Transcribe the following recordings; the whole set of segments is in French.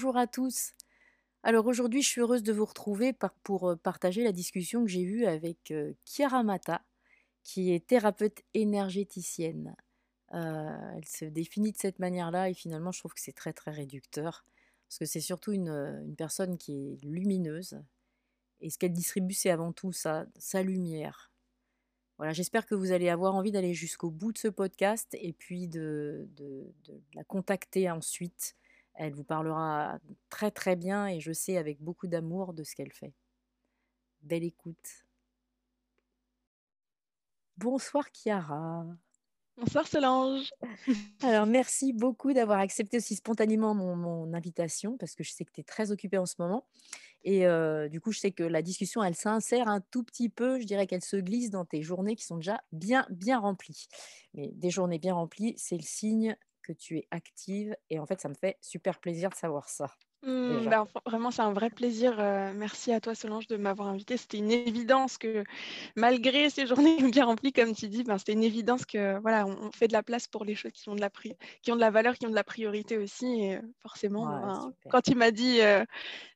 Bonjour à tous. Alors aujourd'hui, je suis heureuse de vous retrouver pour partager la discussion que j'ai eue avec Chiara Mata, qui est thérapeute énergéticienne. elle se définit de cette manière-là et finalement, je trouve que c'est très très réducteur parce que c'est surtout une, personne qui est lumineuse et ce qu'elle distribue, c'est avant tout sa, lumière. Voilà, j'espère que vous allez avoir envie d'aller jusqu'au bout de ce podcast et puis de la contacter ensuite elle vous parlera très très bien et je sais avec beaucoup d'amour de ce qu'elle fait. Belle écoute. Bonsoir Chiara. Bonsoir Solange. Alors merci beaucoup d'avoir accepté aussi spontanément mon, invitation parce que je sais que tu es très occupée en ce moment. Et euh, du coup, je sais que la discussion, elle s'insère un tout petit peu. Je dirais qu'elle se glisse dans tes journées qui sont déjà bien, bien remplies. Mais des journées bien remplies, c'est le signe que tu es active. Et en fait, ça me fait super plaisir de savoir ça. Mmh, bah, vraiment, c'est un vrai plaisir. merci à toi, Solange, de m'avoir invité. C'était une évidence que, malgré ces journées bien remplies, comme tu dis, ben, c'était une évidence que voilà, on, fait de la place pour les choses qui ont de la, qui ont de la valeur, qui ont de la priorité aussi. Et forcément, ben, quand tu m'as dit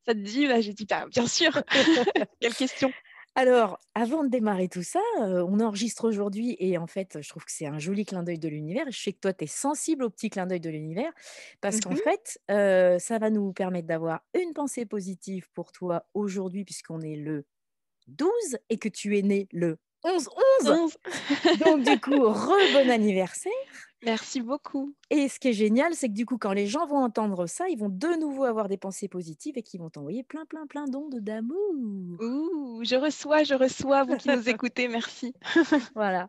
ça te dit, là, j'ai dit bah, bien sûr. Quelle question alors, avant de démarrer tout ça, on enregistre aujourd'hui et en fait, je trouve que c'est un joli clin d'œil de l'univers. Je sais que toi, tu es sensible au petit clin d'œil de l'univers parce qu'en mmh fait, ça va nous permettre d'avoir une pensée positive pour toi aujourd'hui puisqu'on est le 12 et que tu es né le 11 11. Donc du coup, re bon anniversaire. Merci beaucoup. Et ce qui est génial, c'est que du coup, quand les gens vont entendre ça, ils vont de nouveau avoir des pensées positives et qui vont t'envoyer plein, plein, plein d'ondes d'amour. Ouh, je reçois, je reçois, vous qui nous écoutez, merci. voilà.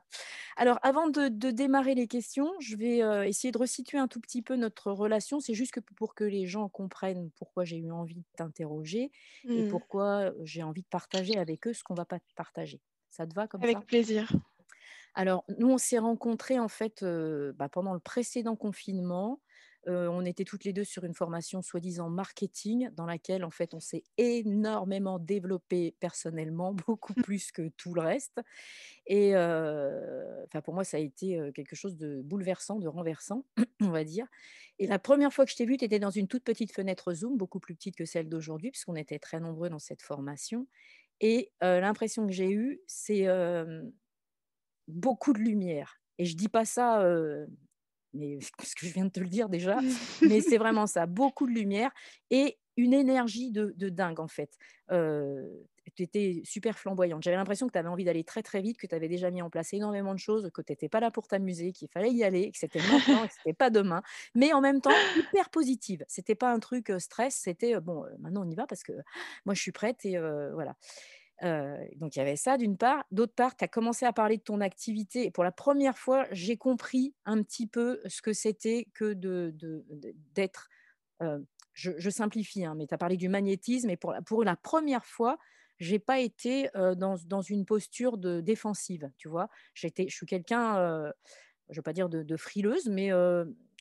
Alors, avant de, démarrer les questions, je vais euh, essayer de resituer un tout petit peu notre relation. C'est juste que pour que les gens comprennent pourquoi j'ai eu envie de t'interroger et mmh. pourquoi j'ai envie de partager avec eux ce qu'on ne va pas partager. Ça te va comme ça? Avec plaisir. Alors, nous, on s'est rencontrés en fait bah, pendant le précédent confinement. on était toutes les deux sur une formation soi-disant marketing dans laquelle en fait on s'est énormément développé personnellement, beaucoup plus que tout le reste. Et pour moi, ça a été quelque chose de bouleversant, de renversant, on va dire. Et la première fois que je t'ai vue, tu étais dans une toute petite fenêtre Zoom, beaucoup plus petite que celle d'aujourd'hui, puisqu'on était très nombreux dans cette formation. Et l'impression que j'ai eue, c'est beaucoup de lumière. Et je dis pas ça, mais parce que je viens de te le dire déjà, mais c'est vraiment ça, beaucoup de lumière et une énergie de, dingue en fait. tu étais super flamboyante. J'avais l'impression que tu avais envie d'aller très très vite, que tu avais déjà mis en place énormément de choses, que tu n'étais pas là pour t'amuser, qu'il fallait y aller, que c'était maintenant, que c'était pas demain, mais en même temps hyper positive. C'était pas un truc stress, c'était bon, maintenant on y va parce que moi je suis prête et voilà donc il y avait ça d'une part. D'autre part, tu as commencé à parler de ton activité et pour la première fois, j'ai compris un petit peu ce que c'était que d'être, de, je, simplifie, hein, mais tu as parlé du magnétisme et pour, la première fois, j'ai pas été dans, dans, une posture de défensive, tu vois. je suis quelqu'un, je ne veux pas dire de, de frileuse, mais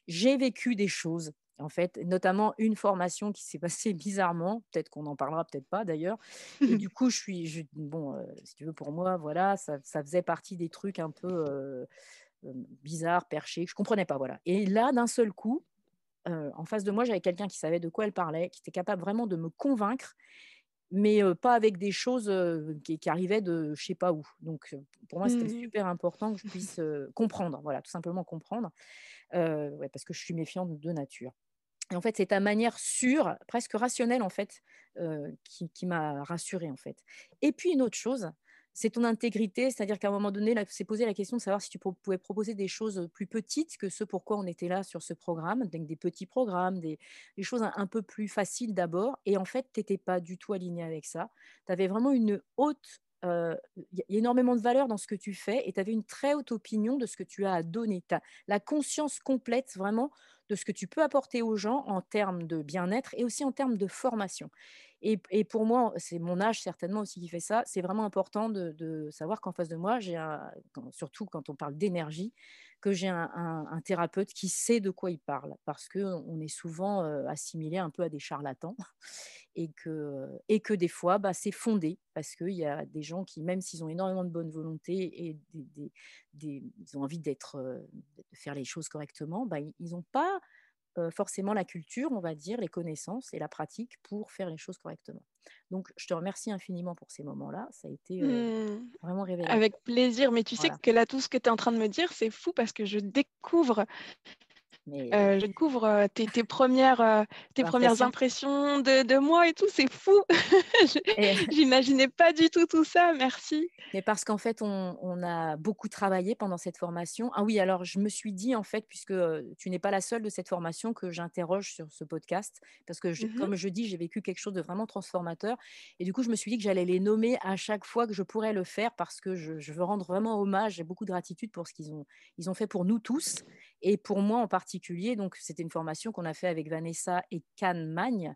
j'ai vécu des choses en fait, notamment une formation qui s'est passée bizarrement, peut-être qu'on en parlera, peut-être pas d'ailleurs. Et du coup, je suis, bon, euh, si tu veux, pour moi, voilà, ça, faisait partie des trucs un peu euh, euh, bizarres, perchés, que je comprenais pas, voilà. Et là, d'un seul coup, en face de moi, j'avais quelqu'un qui savait de quoi elle parlait, qui était capable vraiment de me convaincre mais pas avec des choses qui, arrivaient de je sais pas où. Donc, pour moi, c'était Mmh super important que je puisse comprendre, voilà, tout simplement comprendre, ouais, parce que je suis méfiante de nature. Et en fait, c'est ta manière sûre, presque rationnelle, en fait, qui, qui m'a rassurée, en fait. Et puis, une autre chose, c'est ton intégrité, c'est-à-dire qu'à un moment donné, s'est posé la question de savoir si tu pouvais proposer des choses plus petites que ce pourquoi on était là sur ce programme, donc des petits programmes, des, choses un, peu plus faciles d'abord. Et en fait, tu n'étais pas du tout aligné avec ça. Tu avais vraiment une haute il y a énormément de valeur dans ce que tu fais et tu avais une très haute opinion de ce que tu as à donner. Tu as la conscience complète vraiment de ce que tu peux apporter aux gens en termes de bien-être et aussi en termes de formation. Et, pour moi, c'est mon âge certainement aussi qui fait ça. C'est vraiment important de, savoir qu'en face de moi, j'ai surtout quand on parle d'énergie, que j'ai un, thérapeute qui sait de quoi il parle, parce qu'on est souvent assimilé un peu à des charlatans, et que, des fois, bah, c'est fondé, parce qu'il y a des gens qui, même s'ils ont énormément de bonne volonté et des, ils ont envie d'être, de faire les choses correctement, bah, ils n'ont pas forcément la culture, on va dire, les connaissances et la pratique pour faire les choses correctement. Donc, je te remercie infiniment pour ces moments-là. Ça a été mmh. vraiment révélateur. Avec plaisir. Mais tu sais que là, tout ce que tu es en train de me dire, c'est fou parce que je découvre euh, je découvre tes, premières, tes premières impressions de, moi et tout, c'est fou. J'imaginais pas du tout tout ça, merci. Mais parce qu'en fait, on, a beaucoup travaillé pendant cette formation. Ah oui, alors je me suis dit, en fait, puisque tu n'es pas la seule de cette formation que j'interroge sur ce podcast, parce que mmh comme je dis, j'ai vécu quelque chose de vraiment transformateur. Et du coup, je me suis dit que j'allais les nommer à chaque fois que je pourrais le faire, parce que je, je veux rendre vraiment hommage et beaucoup de gratitude pour ce qu'ils ont, ils ont fait pour nous tous et pour moi en particulier. Donc, c'était une formation qu'on a fait avec Vanessa et Can Magne,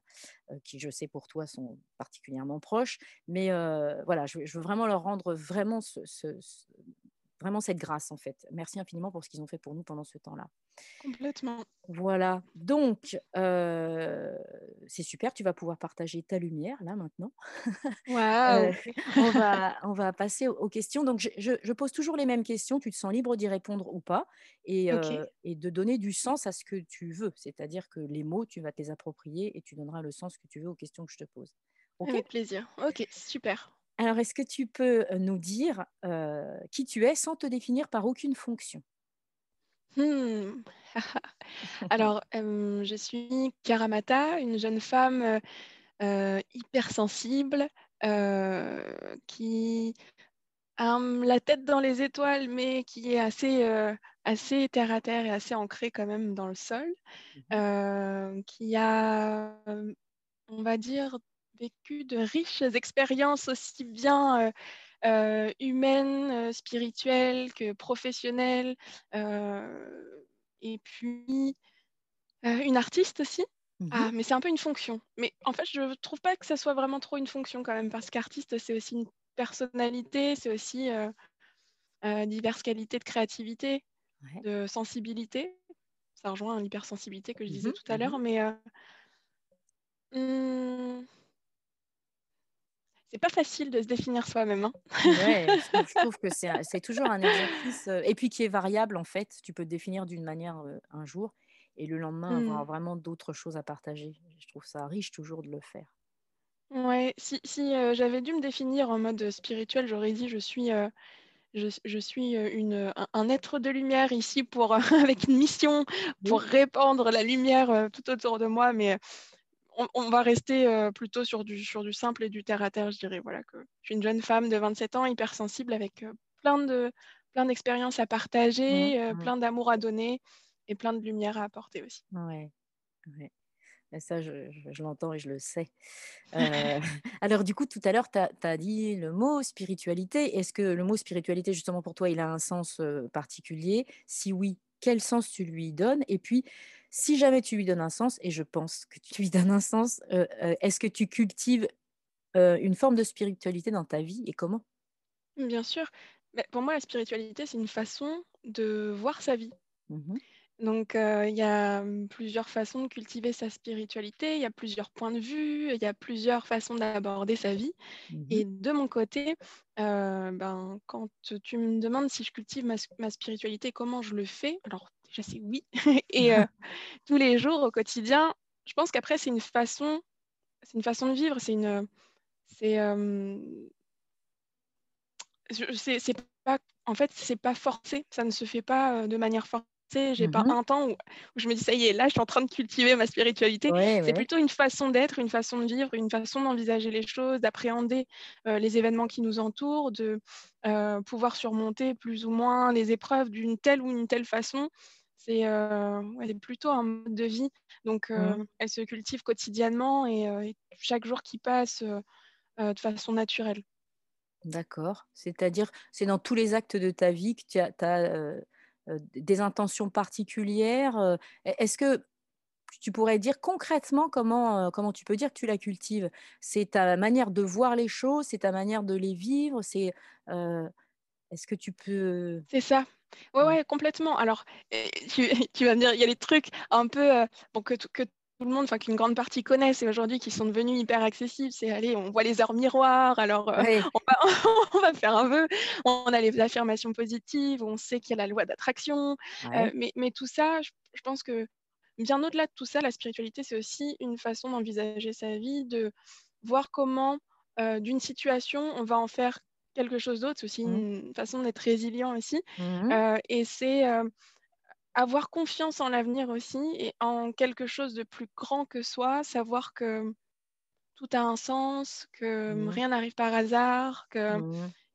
euh, qui, je sais, pour toi, sont particulièrement proches. Mais euh, voilà, je, veux vraiment leur rendre vraiment vraiment cette grâce en fait. Merci infiniment pour ce qu'ils ont fait pour nous pendant ce temps-là. Complètement. Voilà, donc euh, c'est super, tu vas pouvoir partager ta lumière là maintenant. Waouh on, va, on va passer aux, questions. Donc je, pose toujours les mêmes questions, tu te sens libre d'y répondre ou pas et, et, de donner du sens à ce que tu veux. C'est-à-dire que les mots, tu vas te les approprier et tu donneras le sens que tu veux aux questions que je te pose. Avec plaisir. Ok, super. Alors, est-ce que tu peux nous dire qui tu es sans te définir par aucune fonction? Mmh. Alors, je suis Karamata, une jeune femme hypersensible qui a la tête dans les étoiles, mais qui est assez, assez terre à terre et assez ancrée quand même dans le sol, mmh qui a, on va dire, vécu de riches expériences aussi bien euh, euh, humaines, euh, spirituelles que professionnelles. et puis, une artiste aussi. Mmh ah, mais c'est un peu une fonction. Mais en fait, je ne trouve pas que ça soit vraiment trop une fonction quand même, parce qu'artiste, c'est aussi une personnalité, c'est aussi diverses qualités de créativité, de sensibilité. Ça rejoint l'hypersensibilité que je disais mmh tout à mmh l'heure, mais c'est pas facile de se définir soi-même. Hein. je, trouve, que c'est toujours un exercice, et puis qui est variable en fait. Tu peux te définir d'une manière un jour, et le lendemain avoir mmh. vraiment d'autres choses à partager. Je trouve ça riche toujours de le faire. Ouais, si, si euh, j'avais dû me définir en mode spirituel, j'aurais dit je suis, je, suis une, un, être de lumière ici pour, avec une mission pour répandre la lumière tout autour de moi, mais on, va rester euh, plutôt sur du, sur du simple et du terre à terre, je dirais. Voilà, que je suis une jeune femme de 27 ans, hypersensible, avec euh, plein de plein d'expériences à partager, mmh, euh, mmh. plein d'amour à donner et plein de lumière à apporter aussi. Ouais, ouais. ça, je, l'entends et je le sais. alors, du coup, tout à l'heure, tu as, dit le mot spiritualité. Est-ce que le mot spiritualité, justement, pour toi, il a un sens particulier? Si oui, quel sens tu lui donnes? Et puis, si jamais tu lui donnes un sens, et je pense que tu lui donnes un sens, euh, euh, est-ce que tu cultives euh, une forme de spiritualité dans ta vie et comment? Bien sûr. Mais pour moi, la spiritualité, c'est une façon de voir sa vie. Mmh Donc, il y a mmh, plusieurs façons de cultiver sa spiritualité, il y a plusieurs points de vue, il y a plusieurs façons d'aborder sa vie. Mmh et de mon côté, ben, quand tu me demandes si je cultive ma, ma, spiritualité, comment je le fais, alors je sais oui. et euh, tous les jours, au quotidien, je pense qu'après, c'est une façon, c'est une façon de vivre, c'est une, c'est c'est pas en fait c'est pas forcé. Ça ne se fait pas de manière forcée. J'ai pas Mmh un temps où, je me dis ça y est là je suis en train de cultiver ma spiritualité. Ouais, c'est ouais. plutôt une façon d'être une façon de vivre une façon d'envisager les choses d'appréhender les événements qui nous entourent de pouvoir surmonter plus ou moins les épreuves d'une telle ou une telle façon c'est plutôt un mode de vie donc Mmh. elle se cultive quotidiennement et, et chaque jour qui passe de façon naturelle D'accord. C'est-à-dire, c'est dans tous les actes de ta vie que tu as as, des intentions particulières? Est est-ce que tu pourrais dire concrètement comment, comment tu peux dire que tu la cultives? C'est ta manière de voir les choses? C'est ta manière de les vivre? C'est, est-ce que tu peux C'est ça. Ouais, ouais. complètement. Alors, tu tu vas me dire, il y a les trucs un peu, heu, bon, que tout que tout le monde, enfin qu'une grande partie connaissent et aujourd'hui qui sont devenus hyper accessibles. C'est, allez, on voit les heures miroirs, alors, Ouais. on va on va faire un vœu, on a les affirmations positives, on sait qu'il y a la loi d'attraction, Ouais. mais mais tout ça, je je pense que bien au-delà de tout ça, la spiritualité, c'est aussi une façon d'envisager sa vie, de voir comment, d'une situation, on va en faire quelque chose d'autre. C'est aussi Mmh. une façon d'être résilient aussi, Mmh mh. heu, et c'est, heu, avoir confiance en l'avenir aussi et en quelque chose de plus grand que soi, savoir que tout a un sens, que, mmh, rien n'arrive par hasard, que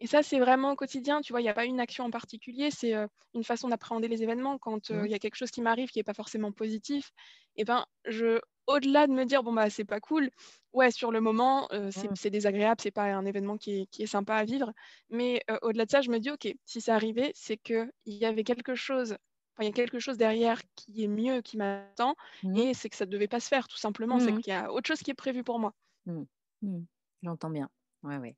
et ça, c'est vraiment au quotidien, tu vois? Il y a pas une action en particulier, c'est, heu, une façon d'appréhender les événements. Quand, heu, Mmh. il y a quelque chose qui m'arrive qui est pas forcément positif et ben, je au-delà de me dire: «Bon, bah, c'est pas cool», ouais, sur le moment, heu, c'est Mmh. c'est désagréable, c'est pas un événement qui est qui est sympa à vivre, mais, au-delà de ça, je me dis: «OK, si c'est arrivé, c'est qu'il y avait quelque chose, enfin, il y a quelque chose derrière qui est mieux, qui m'attend Mmh. et c'est que ça devait pas se faire tout simplement, c'est qu'il y a autre chose qui est prévu pour moi». Mmh. J'entends bien. Ouais, ouais.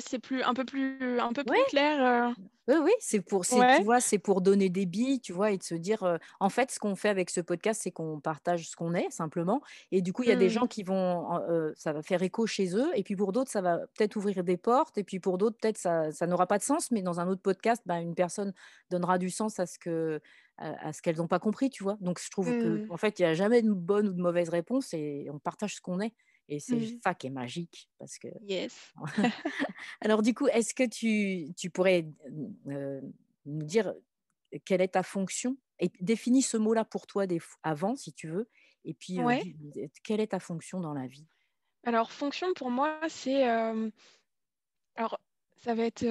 C'est plus un peu plus un peu Ouais! plus clair, heu? Oui, oui, c'est pour c'est tu Ouais? vois, c'est pour donner des billes, tu vois? Et de se dire, heu, en fait, ce qu'on fait avec ce podcast, c'est qu'on partage ce qu'on est simplement et du coup, il y a des Mmh. gens qui vont en heu, ça va faire écho chez eux et puis pour d'autres, ça va peut-être ouvrir des portes et puis pour d'autres, peut-être ça ça n'aura pas de sens, mais dans un autre podcast, bah, une personne donnera du sens à ce que à ce qu'elles ont pas compris, tu vois? Donc je trouve Mmh. qu'en fait, il y a jamais de bonne ou de mauvaise réponse et on partage ce qu'on est et c'est Mmh. ça qui est magique parce que Yes. alors du coup, est-ce que tu tu pourrais, heu, nous dire quelle est ta fonction? Et définis ce mot-là pour toi des avant, si tu veux et puis, Ouais. dis quelle est ta fonction dans la vie? Alors fonction pour moi, c'est, alors ça va être,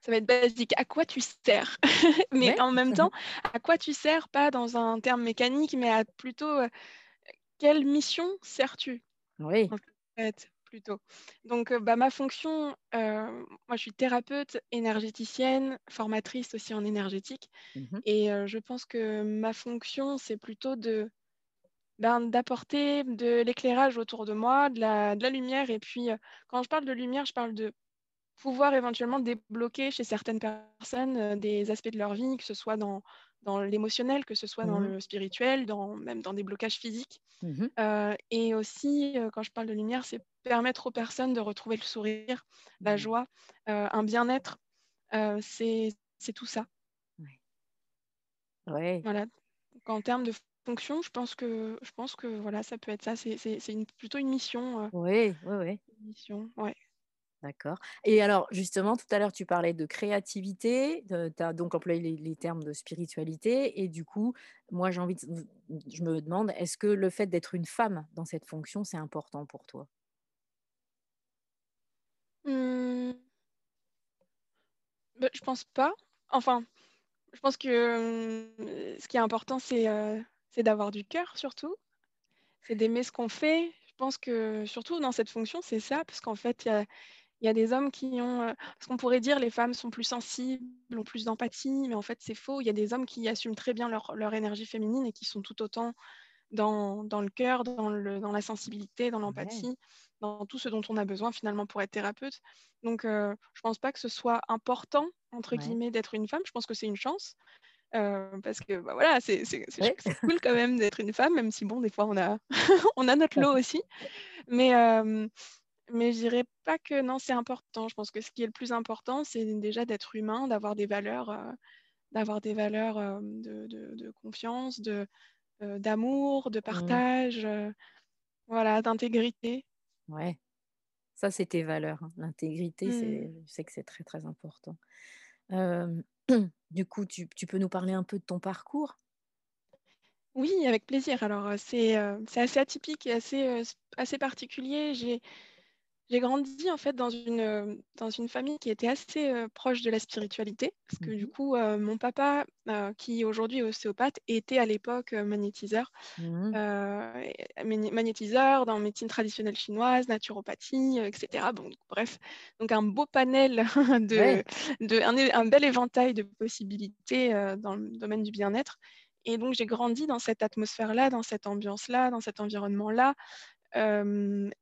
ça va être basique. À quoi tu sers? Mais Ouais. en même temps, à quoi tu sers, pas dans un terme mécanique, mais à plutôt, quelle mission sers-tu? Oui. En fait, plutôt. Donc, heu, bah, ma fonction, heu, moi je suis thérapeute, énergéticienne, formatrice aussi en énergétique Mmh mh. et heu, je pense que ma fonction, c'est plutôt de Ben, d'apporter de l'éclairage autour de moi, de la de la lumière et puis, quand je parle de lumière, je parle de pouvoir éventuellement débloquer chez certaines personnes, heu, des aspects de leur vie, que ce soit dans dans l'émotionnel, que ce soit dans Mmh le spirituel, dans même dans des blocages physiques, Mmh heu et aussi, heu, quand je parle de lumière, c'est permettre aux personnes de retrouver le sourire, la Mmh. joie, un bien-être, c'est tout ça. Ouais. Voilà, donc en termes de fonction, je pense que je pense que voilà, ça peut être ça. C'est une plutôt une mission, Oui, oui, oui. une mission, ouais. D'accord et alors justement, tout à l'heure, tu parlais de créativité, tu as donc employé les termes de spiritualité et du coup, moi, j'ai envie de je me demande, est-ce que le fait d'être une femme dans cette fonction, c'est important pour toi? Mmh, bah, je pense pas. Enfin, je pense que, mmh, ce qui est important, c'est, heu, c'est d'avoir du cœur surtout, c'est d'aimer ce qu'on fait. Je pense que surtout dans cette fonction, c'est ça, parce qu'en fait, il y a il y a des hommes qui ont, heu parce qu'on pourrait dire les femmes sont plus sensibles, ont plus d'empathie, mais en fait, c'est faux. Il y a des hommes qui assument très bien leur leur énergie féminine et qui sont tout autant dans dans le cœur, dans le dans la sensibilité, dans Ouais. l'empathie, dans tout ce dont on a besoin finalement pour être thérapeute. Donc heu, je pense pas que ce soit «important» entre Ouais. guillemets d'être une femme, je pense que c'est une chance, heu, parce que, bah, voilà, c'est Ouais. cool quand même d'être une femme, même si bon, des fois on a on a notre lot aussi. Mais hem, mais je dirais pas que non, c'est important. Je pense que ce qui est le plus important, c'est déjà d'être humain, d'avoir des valeurs, heu, d'avoir des valeurs, hem, de de de confiance, de, heu, d'amour, de Mmh. partage, voilà, d'intégrité. Ouais. Ça, c'est tes valeurs, hein. L'intégrité, Mmh. c'est je sais que c'est très, très important. Du coup, tu tu peux nous parler un peu de ton parcours? Oui, avec plaisir. Alors, c'est, assez atypique et assez, assez particulier. J'ai j'ai grandi en fait dans une, heu, dans une famille qui était assez, heu, proche de la spiritualité. Parce que Mmh du mh. coup, heu, mon papa, heu, qui aujourd'hui est ostéopathe, était à l'époque, magnétiseur. Mmh magnétiseur dans médecine traditionnelle chinoise, naturopathie, heu, et cetera. Bon, bref, donc un beau panel de Ouais. de un bel éventail de possibilités, dans le domaine du bien-être et donc j'ai grandi dans cette atmosphère-là, dans cette ambiance-là, dans cet environnement-là.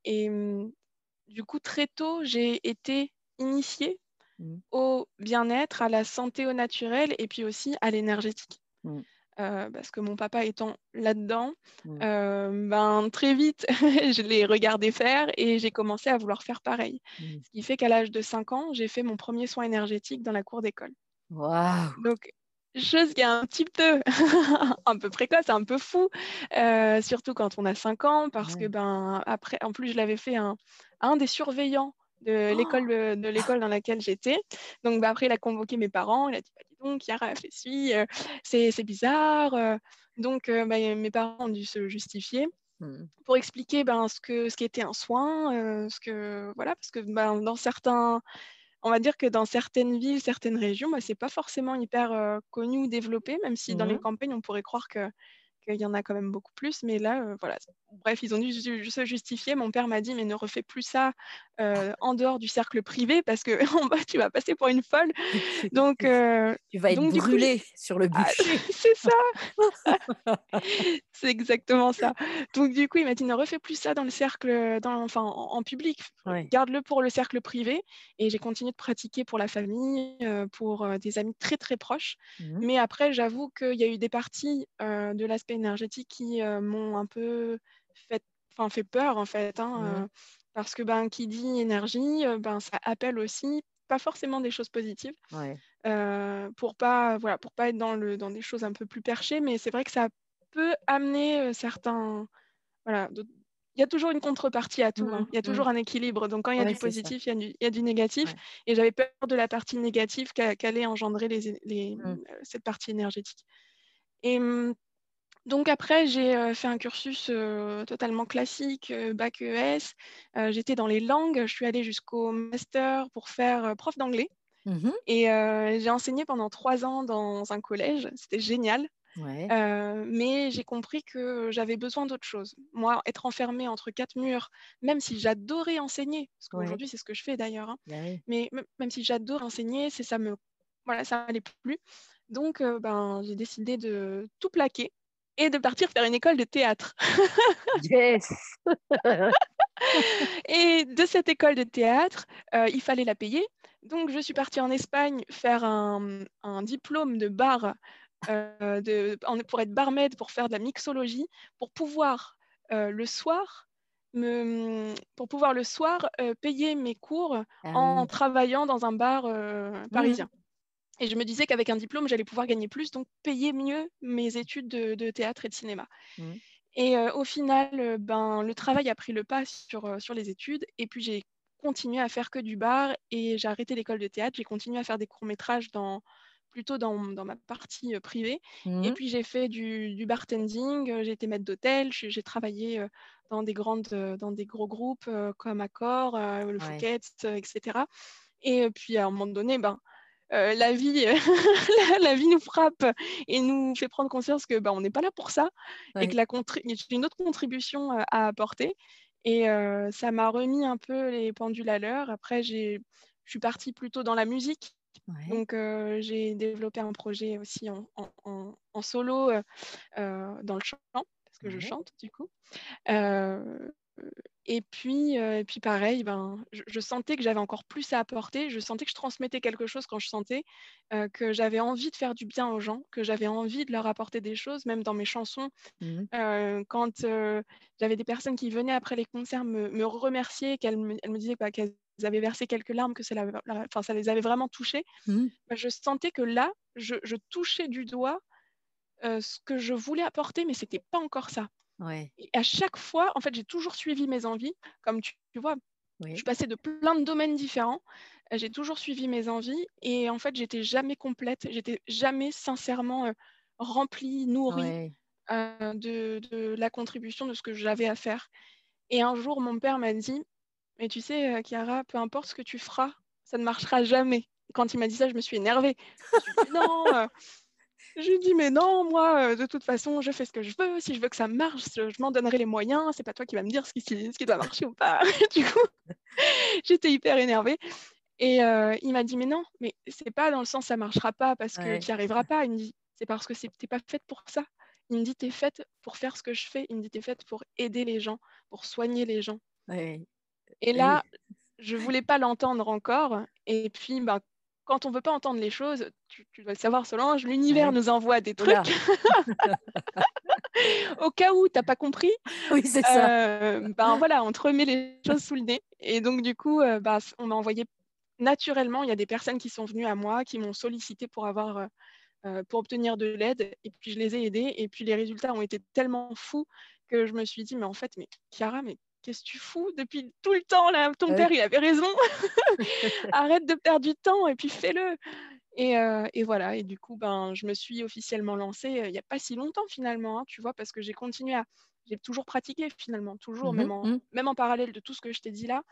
Et du coup, très tôt, j'ai été initiée Mmh. au bien-être, à la santé au naturel et puis aussi à l'énergétique. Mmh. Heu, parce que mon papa étant là-dedans, Mmh. heu, ben, très vite, je l'ai regardé faire et j'ai commencé à vouloir faire pareil. Ce qui fait qu'à l'âge de 5 ans, j'ai fait mon premier soin énergétique dans la cour d'école. Donc chose qui est un petit peu un peu précoce, un peu fou, heu, surtout quand on a 5 ans parce que, ben, après en plus je l'avais fait à un des surveillants de l'école, heu, de l'école dans laquelle j'étais. Donc, bah, après il a convoqué mes parents, il a dit: «Bah, dis donc Chiara, fais ci, heu, c'est c'est bizarre», heu, donc, bah, mes parents ont dû se justifier Mmh. pour expliquer, ben, ce que ce qu'était un soin, ce que voilà, parce que, ben, dans certains on va dire que dans certaines villes, certaines régions, bah, c'est pas forcément hyper, connu ou développé, même si dans les Mmh. campagnes, on pourrait croire que qu'il y en a quand même beaucoup plus, mais là, heu, voilà. Bref, ils ont dû se justifier. Mon père m'a dit: «Mais ne refais plus ça, heu, en dehors du cercle privé parce que en bas, tu vas passer pour une folle». Donc heu, tu vas être donc du coup, brûlée sur le ah, bûcher. c'est ça! C'est exactement ça. Donc du coup, il m'a dit: «Ne refais plus ça dans le cercle, dans enfin en en public, Ouais. garde-le pour le cercle privé» et j'ai continué de pratiquer pour la famille, pour, des amis très, très proches. Mmh. Mais après, j'avoue qu'il y a eu des parties, de l'aspect énergétique qui, heu, m'ont un peu fait fait peur en fait, hein, Mmh. heu, parce que, ben, qui dit énergie, heu, ben, ça appelle aussi pas forcément des choses positives, Ouais. pour pas voilà, pour pas être dans le dans des choses un peu plus perchées, mais c'est vrai que ça peut amener, certains voilà, il y a toujours une contrepartie à tout, Mmh. hein. Il y a Mmh. toujours un équilibre. Donc quand il y a Ouais, du positif, il y a du il y a du négatif Ouais. et j'avais peur de la partie négative qu'a qu'allait engendrer les les, Mmh. mmh, cette partie énergétique et mmh, donc après j'ai, fait un cursus, totalement classique, bac ES. J'étais dans les langues, je suis allée jusqu'au master pour faire, prof d'anglais Mmh mh. et j'ai enseigné pendant 3 ans dans un collège. C'était génial. Ouais. Mais j'ai compris que j'avais besoin d'autre chose. Moi, être enfermée entre 4 murs, même si j'adorais enseigner, parce Ouais. qu'aujourd'hui c'est ce que je fais d'ailleurs, hein, Bah mais même si j'adore enseigner, c'est ça me voilà, ça m'allait plus. Donc ben, j'ai décidé de tout plaquer et de partir faire une école de théâtre Yes! et de cette école de théâtre, heu, il fallait la payer. Donc je suis partie en Espagne faire un, un diplôme de bar de en pour être barmaid, pour faire de la mixologie, pour pouvoir, heu, le soir me pour pouvoir le soir, payer mes cours Ah en travaillant dans un bar, Mmh mh. parisien et je me disais qu'avec un diplôme, j'allais pouvoir gagner plus, donc payer mieux mes études de de théâtre et de cinéma Mmh. et heu, au final, heu, ben, le travail a pris le pas sur, heu, sur les études et puis j'ai continué à faire que du bar et j'ai arrêté l'école de théâtre. J'ai continué à faire des courts métrages dans plutôt dans dans ma partie, privée et Mmh. puis j'ai fait du du bartending, j'ai été maître d'hôtel, j'ai travaillé, dans des grandes, dans des gros groupes, comme Accor, le Ouais. Fouquet's, heu, et puis à un moment donné, ben, la vie la la vie nous frappe et nous fait prendre conscience que, ben, on n'est pas là pour ça et que la j'ai une autre contribution, heu, à apporter et ça m'a remis un peu les pendules à l'heure. Après j'ai je suis partie plutôt dans la musique, Ouais. donc j'ai développé un projet aussi en en en en solo, dans le chant, parce que je chante du coup. Heu et puis, heu et puis pareil, ben, je je sentais que j'avais encore plus à apporter. Je sentais que je transmettais quelque chose quand je sentais, heu, que j'avais envie de faire du bien aux gens, que j'avais envie de leur apporter des choses, même dans mes chansons. Mmh mh. Heu, quand, j'avais des personnes qui venaient après les concerts me me remercier, qu'elles me disaient, bah, qu'elles avaient versé quelques larmes, que ça la la enfin, ça les avait vraiment touchées, Mmh. bah, je sentais que là, je je touchais du doigt, ce que je voulais apporter, mais c'était pas encore ça. Ouais. Et à chaque fois, en fait, j'ai toujours suivi mes envies, comme tu tu vois? Je suis passée de plein de domaines différents. J'ai toujours suivi mes envies et en fait, j'étais jamais complète, j'étais jamais sincèrement remplie, nourrie de, de, la contribution de ce que j'avais à faire. Et un jour, mon père m'a dit, mais tu sais, Chiara, peu importe ce que tu feras, ça ne marchera jamais. Quand il m'a dit ça, je me suis énervée. Je non, je lui dis, mais non, moi, de toute façon, je fais ce que je veux. Si je veux que ça marche, je m'en donnerai les moyens. C'est pas toi qui vas me dire ce qui, ce qui doit marcher ou pas. du coup, j'étais hyper énervée. Et il m'a dit, mais non, mais c'est pas dans le sens ça marchera pas parce que tu n'y arriveras pas. Il me dit, c'est parce que tu n'es pas faite pour ça. Il me dit, tu es faite pour faire ce que je fais. Il me dit, tu es faite pour aider les gens, pour soigner les gens. Et là, je voulais pas l'entendre encore. Et puis, bah, quand on veut pas entendre les choses, tu, dois le savoir, Solange, l'univers nous envoie des trucs. Au cas où tu n'as pas compris, oui, c'est ça. Euh, ben voilà, on te remet les choses sous le nez. Et donc, du coup, euh, bah, on m'a envoyé naturellement, il y a des personnes qui sont venues à moi, qui m'ont sollicité pour avoir euh, pour obtenir de l'aide, et puis je les ai aidés, et puis les résultats ont été tellement fous que je me suis dit, mais en fait, mais Chiara, mais qu'est-ce que tu fous depuis tout le temps là? Ton père, il avait raison. Arrête de perdre du temps et puis fais-le. Et, euh, et, voilà, et du coup, ben, je me suis officiellement lancée euh, il n'y a pas si longtemps finalement, hein, tu vois, parce que j'ai continué à... J'ai toujours pratiqué finalement, toujours, mmh même, en, mmh. même en parallèle de tout ce que je t'ai dit là.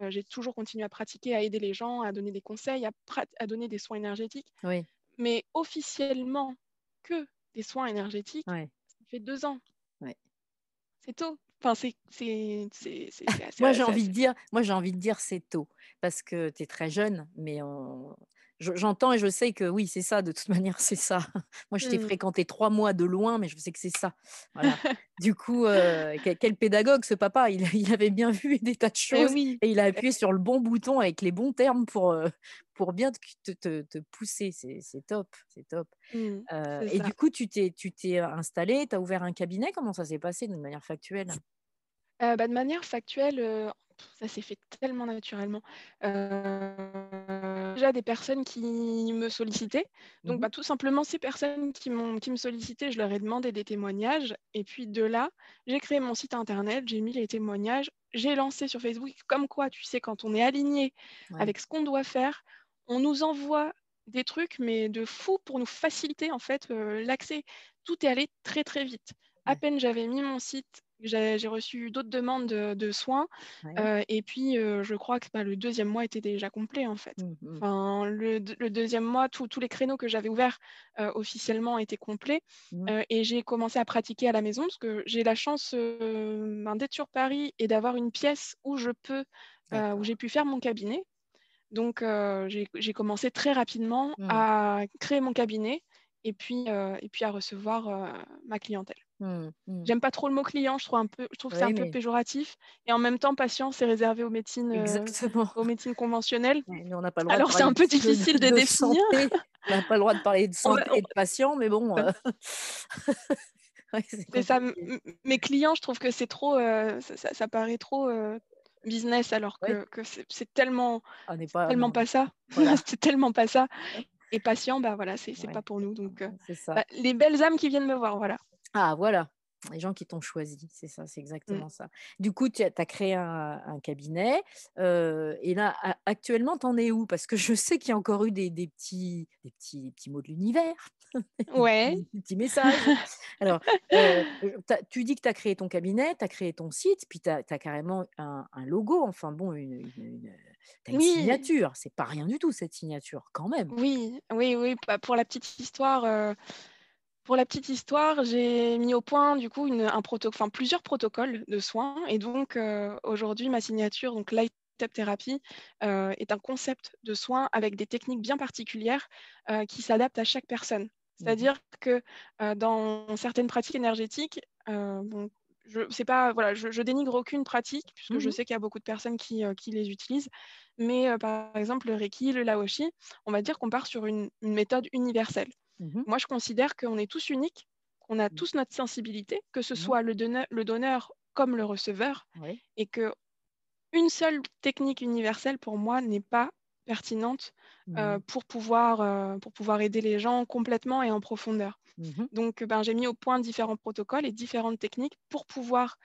Euh, j'ai toujours continué à pratiquer, à aider les gens, à donner des conseils, à, à donner des soins énergétiques. Oui. Mais officiellement, que des soins énergétiques, ça fait deux ans. Ouais. C'est tôt. Enfin, c'est, c'est, c'est, moi, j'ai envie de dire, moi, j'ai envie de dire c'est tôt parce que tu es très jeune, mais j'entends et je sais que oui, c'est ça, de toute manière, c'est ça. Moi, je t'ai mmh. fréquenté trois mois de loin, mais je sais que c'est ça. du coup, quel, pédagogue ce papa, il, il, avait bien vu des tas de eh choses et il a appuyé sur le bon bouton avec les bons termes pour, pour bien te, te, te pousser. C'est, top, c'est top. Mmh, et du coup, tu t'es, tu t'es installé, tu as ouvert un cabinet? Comment ça s'est passé de manière factuelle? Bah, De manière factuelle, ça s'est fait tellement naturellement. Euh, déjà des personnes qui me sollicitaient. Donc, mmh bah, tout simplement, ces personnes qui, qui me sollicitaient, je leur ai demandé des témoignages. Et puis de là, j'ai créé mon site internet, j'ai mis les témoignages, j'ai lancé sur Facebook. Comme quoi, tu sais, quand on est aligné avec ce qu'on doit faire, on nous envoie des trucs, mais de fou pour nous faciliter en fait l'accès. Tout est allé très très vite. À peine j'avais mis mon site j'ai reçu d'autres demandes de, soins. Euh, et puis, euh, je crois que bah, le deuxième mois était déjà complet, en fait. Mmh, mmh. Enfin, le, deuxième mois, tous les créneaux que j'avais ouverts euh, officiellement étaient complets. Mmh. et j'ai commencé à pratiquer à la maison parce que j'ai la chance ben, d'être sur Paris et d'avoir une pièce où je peux, où j'ai pu faire mon cabinet. Donc, j'ai commencé très rapidement à créer mon cabinet et puis, et puis à recevoir ma clientèle. Mmh, mmh. J'aime pas trop le mot client, je trouve, un peu, je trouve que c'est un peu péjoratif. Et en même temps, patient, c'est réservé aux médecines, euh, aux médecines conventionnelles. on pas le droit Alors, c'est un peu difficile de, définir. on n'a pas le droit de parler de santé et de patient, mais bon. Euh, c'est ça. Mes clients, je trouve que c'est trop, euh, ça, paraît trop business, alors que, que c'est tellement, pas, tellement pas ça. c'est tellement pas ça. Et patient, bah voilà, c'est pas pour nous. Donc, bah, les belles âmes qui viennent me voir, voilà. Ah, voilà, les gens qui t'ont choisi, c'est ça, c'est mmh. exactement ça. Du coup, tu as, créé un, cabinet. et là, actuellement, tu en es où? Parce que je sais qu'il y a encore eu des, petits, des petits, petits mots de l'univers. Ouais. des petits messages. Alors, tu dis que tu as créé ton cabinet, tu as créé ton site, puis tu as, carrément un, logo, enfin bon, une, une, une signature. C'est pas rien du tout, cette signature, quand même. Oui, oui, oui. Pour la petite histoire, pour la petite histoire, j'ai mis au point du coup une, un enfin, plusieurs protocoles de soins. Et donc euh, aujourd'hui, ma signature, donc Light Up Therapy, euh, est un concept de soins avec des techniques bien particulières euh, qui s'adaptent à chaque personne. Mmh C'est-à-dire que dans certaines pratiques énergétiques, bon, je pas voilà je, dénigre aucune pratique puisque je mmh sais qu'il y a beaucoup de personnes qui, qui les utilisent mais par exemple le reiki le laoshi on va dire qu'on part sur une méthode universelle Mmh Moi, je considère qu'on est tous uniques, qu'on a tous notre sensibilité, que ce mmh soit le, donneur, le donneur comme le receveur, et que une seule technique universelle, pour moi, n'est pas pertinente euh, pour, pouvoir, euh, pour pouvoir aider les gens complètement et en profondeur. Donc, ben, j'ai mis au point différents protocoles et différentes techniques pour pouvoir,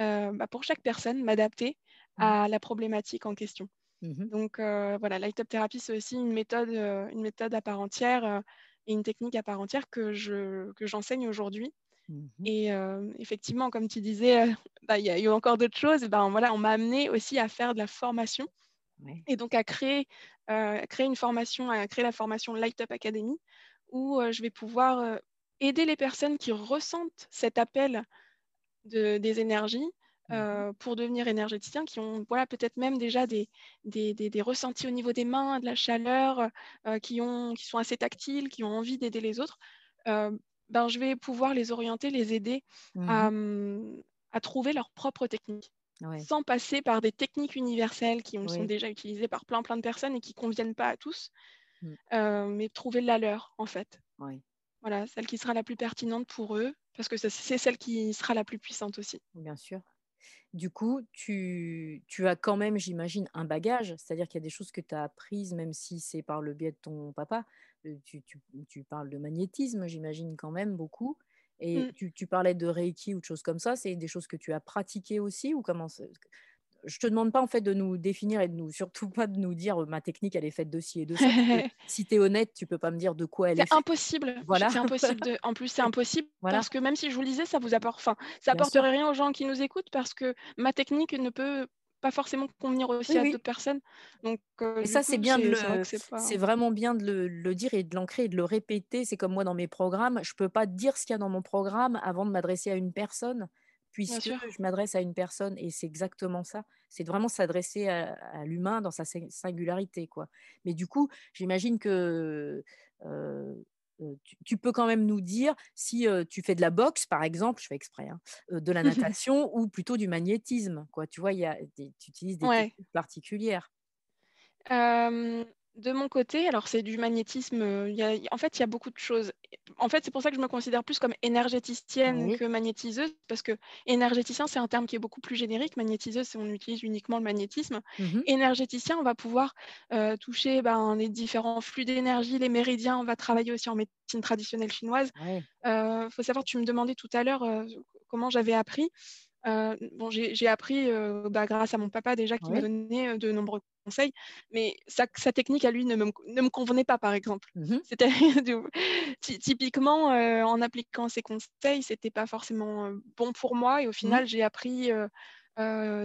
euh, bah, pour chaque personne, m'adapter à la problématique en question. Donc voilà, light up thérapie, c'est aussi une méthode, une méthode à part entière et une technique à part entière que je que j'enseigne aujourd'hui. Mmh Et effectivement, comme tu disais, bah, il y a eu encore d'autres choses. Ben, voilà, on m'a amené aussi à faire de la formation et donc à créer, créer une formation, à créer la formation Light Up Academy, où je vais pouvoir aider les personnes qui ressentent cet appel de, des énergies mmh pour devenir énergéticiens, qui ont voilà, peut-être même déjà des, des, des, ressentis au niveau des mains, de la chaleur, qui, ont, qui sont assez tactiles, qui ont envie d'aider les autres ben, je vais pouvoir les orienter, les aider à, mmh à, trouver leur propre technique. Ouais. Sans passer par des techniques universelles qui sont déjà utilisées par plein plein de personnes et qui ne conviennent pas à tous, Mmh. euh, mais trouver la leur en fait. Voilà, celle qui sera la plus pertinente pour eux, parce que c'est celle qui sera la plus puissante aussi. bien sûr. Du coup, tu, tu as quand même, j'imagine, un bagage, c'est-à-dire qu'il y a des choses que tu as apprises, même si c'est par le biais de ton papa. Euh, Tu, tu- tu parles de magnétisme, j'imagine quand même beaucoup. Et Mm. tu, tu parlais de Reiki ou de choses comme ça, c'est des choses que tu as pratiquées aussi ou comment Je te demande pas en fait de nous définir et de nous surtout pas de nous dire ma technique elle est faite de ci et de ça. si tu es honnête, tu peux pas me dire de quoi elle est C'est faite. impossible. Voilà, C'est impossible de. En plus, c'est impossible voilà, parce que même si je vous le disais, ça vous apporte. Enfin, ça bien sûr. apporterait rien aux gens qui nous écoutent parce que ma technique ne peut pas forcément convenir aussi Oui, à oui. d'autres personnes. Donc, euh, Et ça, c'est bien de c'est le, pas. vraiment bien de le, le dire et de l'ancrer et de le répéter. C'est comme moi dans mes programmes, je peux pas dire ce qu'il y a dans mon programme avant de m'adresser à une personne, puisque je m'adresse à une personne et c'est exactement ça. C'est vraiment s'adresser à, à l'humain dans sa sing- singularité, quoi. Mais du coup, j'imagine que euh, tu, tu peux quand même nous dire si euh, tu fais de la boxe, par exemple, je fais exprès, hein, euh, de la natation ou plutôt du magnétisme, quoi. Tu vois, il y a des- tu utilises des Ouais. techniques particulières. Euh, de mon côté, alors c'est du magnétisme. euh, il y a- en fait, il y a beaucoup de choses. En fait, c'est pour ça que je me considère plus comme énergéticienne Oui. que magnétiseuse, parce que énergéticien, c'est un terme qui est beaucoup plus générique. Magnétiseuse, c'est on utilise uniquement le magnétisme. Mhm. Énergéticien, on va pouvoir euh, toucher ben, les différents flux d'énergie, les méridiens. On va travailler aussi en médecine traditionnelle chinoise. Il faut savoir, tu me demandais tout à l'heure euh, comment j'avais appris. Euh, bon, j'ai appris euh, bah, grâce à mon papa déjà qui m'a Oui. donné euh, de nombreux conseils, mais sa, sa technique à lui ne me, ne me convenait pas, par exemple. Mhm. C'était typiquement en appliquant ses conseils, c'était pas forcément bon pour moi et au Mhm. final j'ai appris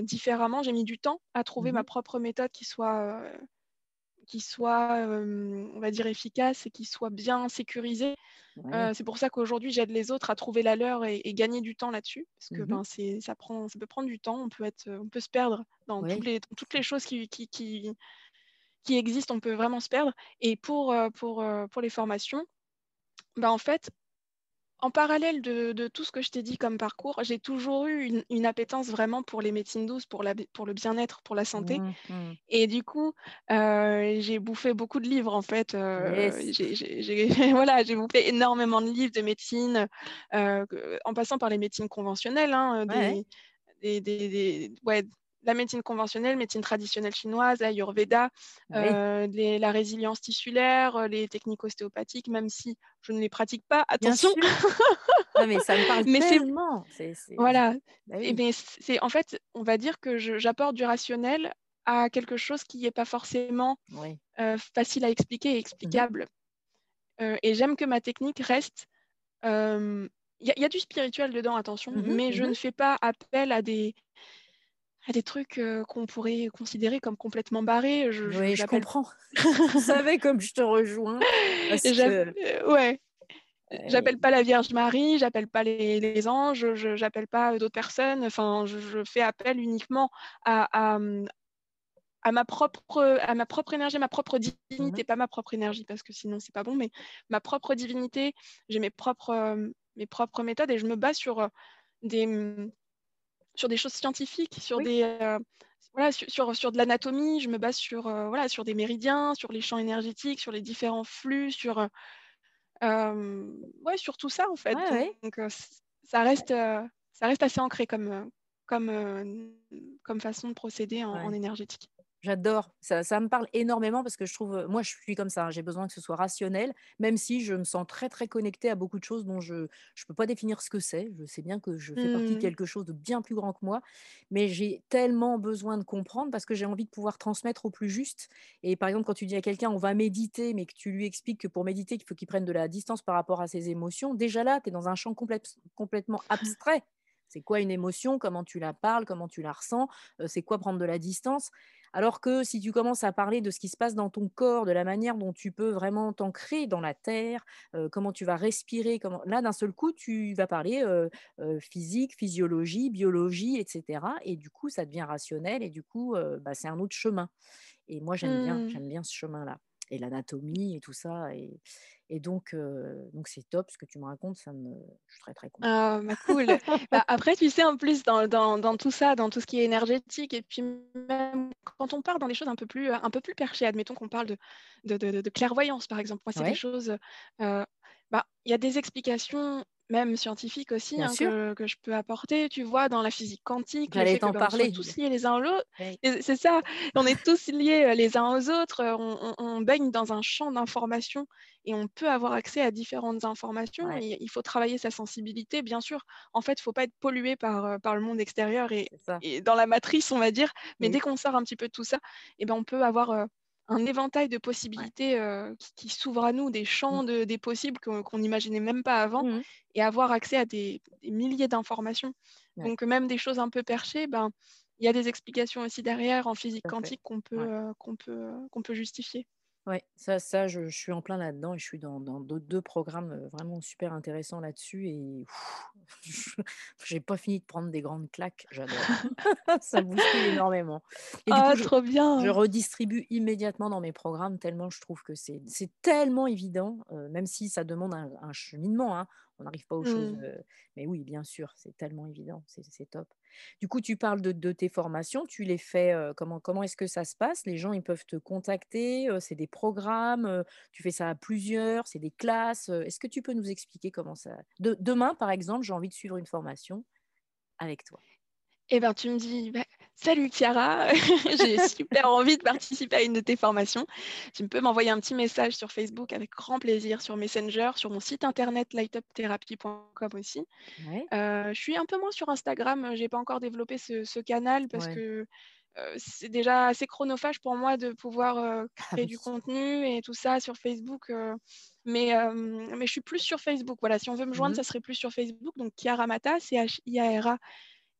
différemment. J'ai mis du temps à trouver ma Mhm. propre méthode qui soit qui soit, euh, on va dire, efficace et qui soit bien. Ouais. Euh, c'est pour ça qu'aujourd'hui, j'aide les autres à trouver la leur et, et gagner du temps là-dessus. Parce que Mhm. ben, c'est, ça, prend, ça peut prendre du temps, on peut, être, on peut se perdre dans, Ouais. toutes les, dans toutes les choses qui, qui, qui, qui existent, on peut vraiment se perdre. Et pour, pour, pour les formations, ben, en fait, en parallèle de, de tout ce que je t'ai dit comme parcours, j'ai toujours eu une, une appétence vraiment pour les médecines douces, pour, la, pour le bien-être, pour la santé. Mhm. Et du coup, euh, j'ai bouffé beaucoup de livres en fait. Euh, Yes. j'ai, j'ai- j'ai- voilà, j'ai bouffé énormément de livres de médecine, euh, en passant par les médecines conventionnelles, hein, des, des, des- des- ouais, la médecine conventionnelle, médecine traditionnelle chinoise, l'ayurveda, Oui. euh, la résilience tissulaire, euh, les techniques ostéopathiques, même si je ne les pratique pas, attention. Non, mais ça me parle Mais tellement. Voilà, Bah et ben, c'est en fait, on va dire que j'apporte du rationnel à quelque chose qui n'est pas forcément Oui. euh, facile à expliquer et Mhm. explicable. Euh, et j'aime que ma technique reste. Il y, a- il y a du spirituel dedans, attention, Mhm. mais je Mhm. ne fais pas appel à des, à des trucs euh, qu'on pourrait considérer comme complètement barrés. Je, je- Oui, je comprends. Je savais comme je te rejoins que euh, ouais. euh, J'appelle pas la Vierge Marie, j'appelle pas les, les anges, je j'appelle pas d'autres personnes. Enfin, je, je fais appel uniquement à, à, à ma propre, à ma propre énergie, ma propre divinité, Mhm. pas ma propre énergie parce que sinon c'est pas bon, mais ma propre divinité. J'ai mes propres, euh, mes propres méthodes et je me base sur des, sur des choses scientifiques, sur oui. des, euh, voilà, sur, sur, sur de l'anatomie. Je me base sur, euh, voilà, sur des méridiens, sur les champs énergétiques, sur les différents flux, sur, euh, ouais, sur tout ça en fait. Ouais, ouais. Donc ça reste, ça reste assez ancré comme, comme, comme façon de procéder en, énergétique. J'adore, ça ça me parle énormément parce que je trouve, moi je suis comme ça, hein, j'ai besoin que ce soit rationnel, même si je me sens très, très connectée à beaucoup de choses dont je je peux pas définir ce que c'est. Je sais bien que je fais partie de Mmh. quelque chose de bien plus grand que moi, mais j'ai tellement besoin de comprendre parce que j'ai envie de pouvoir transmettre au plus juste et par exemple, quand tu dis à quelqu'un: «On va méditer», mais que tu lui expliques que pour méditer, qu'il faut qu'il prenne de la distance par rapport à ses émotions, déjà là, tu es dans un champ complète complètement abstrait. C'est quoi une émotion? Comment tu la parles? Comment tu la ressens? Heu, c'est quoi prendre de la distance? Alors que si tu commences à parler de ce qui se passe dans ton corps, de la manière dont tu peux vraiment t'ancrer dans la terre, heu, comment tu vas respirer, comment là, d'un seul coup, tu vas parler, heu heu, physique, physiologie, biologie et cetera et du coup, ça devient rationnel et du coup, bah, c'est un autre chemin et moi, j'aime bien Mmh. j'aime bien ce chemin-là et l'anatomie et tout ça et et donc donc c'est top ce que tu me racontes, ça me je suis très, très contente. Ah, bah, cool. Bah, après, tu sais, en plus, dans dans dans tout ça, dans tout ce qui est énergétique et puis même quand on part dans des choses un peu plus, un peu plus perchées, admettons qu'on parle de de de de clairvoyance, par exemple. Moi, c'est des choses, bah, il y a des explications, même scientifiques aussi, hein, que que je peux apporter. Tu vois, dans la physique quantique, le j'allais fait que, t'en bah, on parler. tous liés les uns aux Oui, et c'est ça, on est tous liés, heu, les uns aux autres, heu, on on on baigne dans un champ d'informations et on peut avoir accès à différentes informations ouais, et il faut travailler sa sensibilité, bien sûr. En fait, il faut pas être pollué par, par le monde extérieur et dans la matrice, on va dire, mais dès qu'on sort un petit peu de tout ça et ben, on peut avoir, un éventail de possibilités, qui qui s'ouvrent à nous, des Mmh. champs de des possibles qu'on n'imaginait même pas avant Mmh et avoir accès à des des milliers d'informations. Ouais, Donc même des choses un peu perchées, ben, il y a des explications aussi derrière en physique quantique qu'on peut, Ouais. qu'on peut, qu'on peut justifier. Ouais, ça ça je je suis en plein là-dedans et je suis dans dans deux 2 programmes, heu, vraiment super intéressants là-dessus et je j'ai pas fini de prendre des grandes claques, j'adore. Ça bouscule énormément et du coup, Ah je trop je bien! redistribue immédiatement dans mes programmes tellement je trouve que c'est tellement évident, heu, même si ça demande un un cheminement, hein. On n'arrive pas aux choses, Mmh. heu, mais oui, bien sûr, c'est tellement évident, c'est top. Du coup, tu parles de de tes formations, tu les fais, heu, comment comment est-ce que ça se passe? Les gens, ils peuvent te contacter, heu, c'est des programmes, tu fais ça à plusieurs, c'est des classes? Est-ce que tu peux nous expliquer comment ça de demain, par exemple, j'ai envie de suivre une formation avec toi? Eh ben, tu me dis: «Bah, salut Chiara, j'ai super envie de participer à une de tes formations». Tu peux m'envoyer un petit message sur Facebook avec grand plaisir, sur Messenger, sur mon site internet lightuptherapy.com aussi. Ouais, Heu, je suis un peu moins sur Instagram, heu, j'ai pas encore développé ce ce canal parce ouais. que, heu, c'est déjà assez chronophage pour moi de pouvoir, Ah créer du contenu et tout ça sur Facebook, mais mais je suis plus sur Facebook. Voilà, si on veut me joindre, Mmh ça serait plus sur Facebook, donc Chiara Matta, C-H-I-A-R-A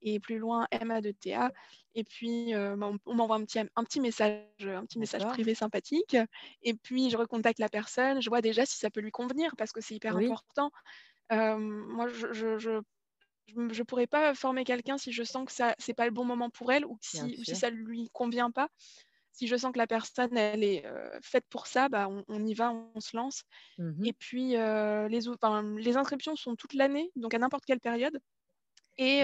et plus loin M-A-2-T-A et puis, heu, bah, on m'envoie un petit un petit message, un petit message privé sympathique. Et puis je recontacte la personne. Je vois déjà si ça peut lui convenir parce que c'est hyper Oui, important. Hem, moi, je je je je je pourrais pas former quelqu'un si je sens que ça c'est pas le bon moment pour elle ou que si ou si ça lui convient pas. Si je sens que la personne, elle est, heu, faite pour ça, bah, on on y va, on se lance. Mmh et puis, heu, les les inscriptions sont toute l'année, donc à n'importe quelle période. Et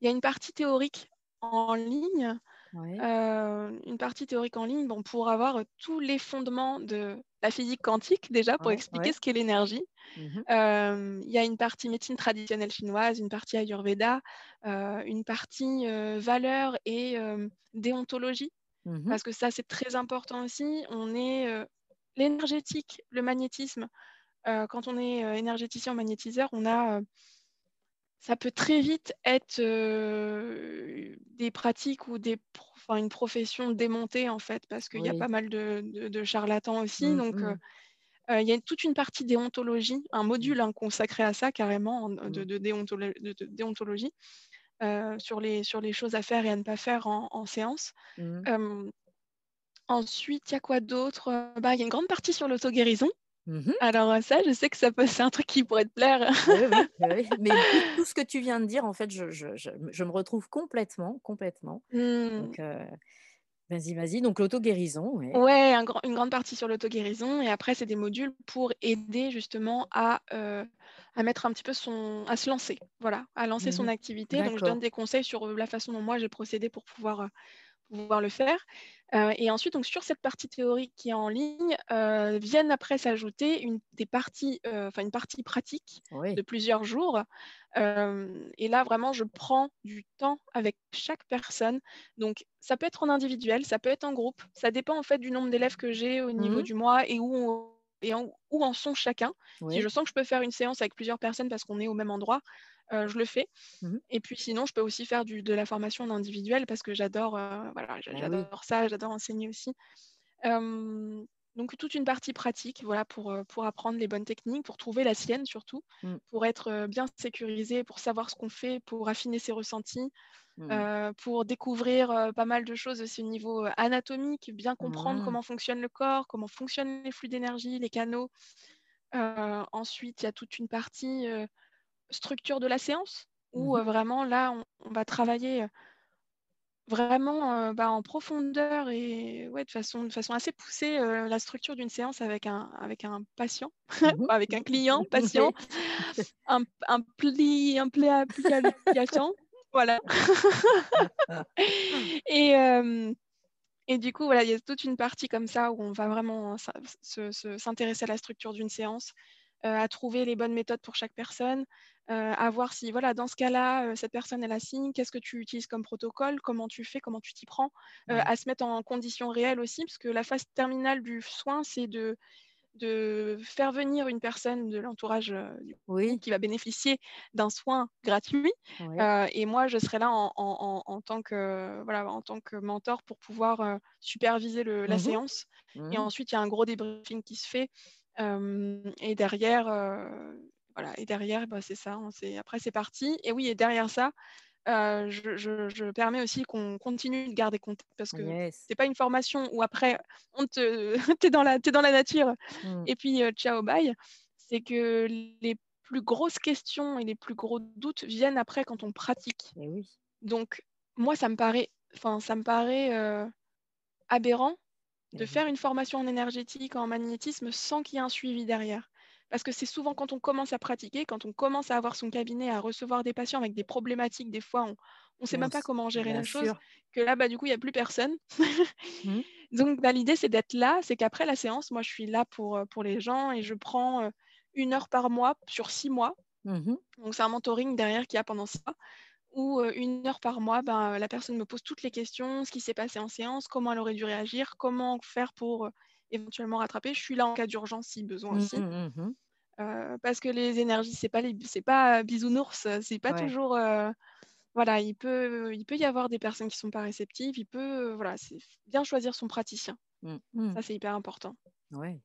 il y a une partie théorique en ligne, Ouais. heu, une partie théorique en ligne, bon, pour avoir, tous les fondements de la physique quantique déjà, pour Ouais, expliquer ouais. ce qu'est l'énergie. Mmh mh. Hem, il y a une partie médecine traditionnelle chinoise, une partie ayurvéda, heu, une partie, valeurs et déontologie, Mmh parce que ça, c'est très important aussi. On est, l'énergétique, le magnétisme, quand on est, énergéticien magnétiseur, on a, ça peut très vite être, des pratiques ou des enfin une profession démontée en fait, parce qu'il y a pas mal de de de charlatans aussi Mmh donc heu mh. Heu, il y a toute une partie déontologie, un Mmh. module, hein, consacré à ça carrément, de Mmh. de déontolo de de déontologie, sur les sur les choses à faire et à ne pas faire en en séance. Mmh. Ensuite, il y a quoi d'autre? Bah, il y a une grande partie sur l'auto-guérison. Mmh mh. Alors, ça, je sais que ça peut c'est un truc qui pourrait te plaire. Oui, oui, oui, oui, mais tout ce que tu viens de dire, en fait, je je je me je me retrouve complètement, complètement. Mmh. Donc vas-y, vas-y, donc l'auto-guérison, ouais. Ouais, un grand une grande partie sur l'auto-guérison et après, c'est des modules pour aider justement à, mettre un petit peu son à se lancer, voilà, à lancer Mmh son mh. activité. Donc je donne des conseils sur, la façon dont moi j'ai procédé pour pouvoir, pouvoir le faire. Euh, et ensuite, donc, sur cette partie théorique qui est en ligne, euh, viennent après s'ajouter une, des parties, euh, une partie pratique de plusieurs jours. et là, vraiment, je prends du temps avec chaque personne. Donc, ça peut être en individuel, ça peut être en groupe. Ça dépend en fait du nombre d'élèves que j'ai au niveau mmh du mois et où, et en, où en sont chacun. Si je sens que je peux faire une séance avec plusieurs personnes parce qu'on est au même endroit, euh, je le fais. Mmh et puis sinon, je peux aussi faire du, de la formation en individuel parce que j'adore euh, voilà, ah j'adore ça, j'adore enseigner aussi. donc toute une partie pratique voilà, pour, euh, pour apprendre les bonnes techniques, pour trouver la sienne surtout, mmh. pour être bien sécurisé, pour savoir ce qu'on fait, pour affiner ses ressentis, mmh. pour découvrir pas mal de choses aussi au niveau anatomique, bien comprendre comment fonctionne le corps, comment fonctionnent les flux d'énergie, les canaux. ensuite, il y a toute une partie structure de la séance où mmh vraiment là, on, va travailler vraiment bah, en profondeur et ouais, de, façon, de façon assez poussée la structure d'une séance avec un, avec un patient, mmh avec un client patient, un, un pli, un pli application. voilà. et, et du coup, voilà, il y a toute une partie comme ça où on va vraiment s'intéresser à la structure d'une séance, à trouver les bonnes méthodes pour chaque personne, euh, à voir si, voilà, dans ce cas-là, euh, cette personne, elle a signe, qu'est-ce que tu utilises comme protocole, comment tu fais, comment tu t'y prends, euh, à se mettre en conditions réelles aussi, parce que la phase terminale du soin, c'est de, de faire venir une personne de l'entourage qui va bénéficier d'un soin gratuit. et moi, je serai là en, tant que, voilà, en tant que mentor pour pouvoir superviser la mmh séance. Et mmh ensuite, il y a un gros débriefing qui se fait. Et derrière, voilà, et derrière, bah, c'est ça. après, c'est parti. Et oui, et derrière ça, euh, je, permets aussi qu'on continue de garder contact parce que ce c'est pas une formation où après, on te, es, dans la, es dans la nature mmh. et puis euh, ciao, bye. C'est que les plus grosses questions et les plus gros doutes viennent après quand on pratique. oui. Donc, moi, ça me paraît, ça me paraît euh, aberrant de faire une formation en énergétique, en magnétisme, sans qu'il y ait un suivi derrière. Parce que c'est souvent quand on commence à pratiquer, quand on commence à avoir son cabinet, à recevoir des patients avec des problématiques, des fois, on ne sait même pas comment gérer la chose, que là, bah, du coup, il n'y a plus personne. Mmh. Donc, bah, l'idée, c'est d'être là. C'est qu'après la séance, moi, je suis là pour, euh, pour les gens et je prends euh, une heure par mois sur six mois. Mmh Donc, c'est un mentoring derrière qu'il y a pendant ça. Euh, une heure par mois, ben, la personne me pose toutes les questions, ce qui s'est passé en séance, comment elle aurait dû réagir, comment faire pour éventuellement rattraper. Je suis là en cas d'urgence si besoin aussi. Mmh, euh, parce que les énergies, c'est pas les, c'est pas bisounours, c'est pas toujours. Euh, voilà, il peut, il peut y avoir des personnes qui sont pas réceptives. Il peut, voilà, c'est bien choisir son praticien. Mmh, mmh. Ça, c'est hyper important. Ouais.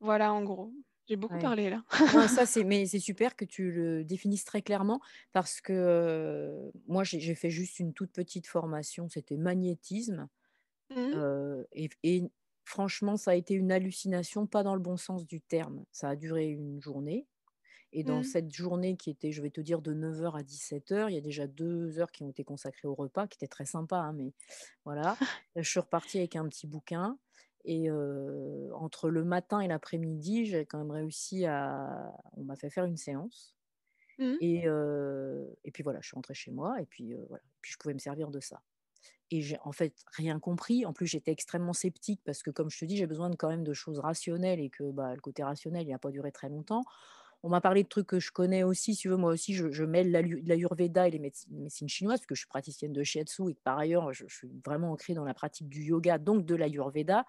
Voilà, en gros. J'ai beaucoup parlé là. ça, c'est, mais c'est super que tu le définisses très clairement parce que moi, j'ai, fait juste une toute petite formation, c'était magnétisme. Mmh. et, et, Franchement, ça a été une hallucination, pas dans le bon sens du terme. Ça a duré une journée. Et dans mmh. cette journée qui était, je vais te dire, de 9h à 17h, il y a déjà deux heures qui ont été consacrées au repas, qui était très sympa, hein, mais voilà. je suis repartie avec un petit bouquin. Et entre le matin et l'après-midi, j'ai quand même réussi à. On m'a fait faire une séance. Mmh. Et, et, puis voilà, je suis rentrée chez moi et puis voilà, puis je pouvais me servir de ça et j'ai en fait rien compris. En plus, j'étais extrêmement sceptique parce que, comme je te dis, j'ai besoin de, quand même de choses rationnelles et que bah, le côté rationnel, il n'a pas duré très longtemps. On m'a parlé de trucs que je connais aussi, si tu veux. Moi aussi, je, je mêle l'ayurveda et les médecines, chinoises, parce que je suis praticienne de shiatsu et que par ailleurs, je, suis vraiment ancrée dans la pratique du yoga, donc de l'ayurveda.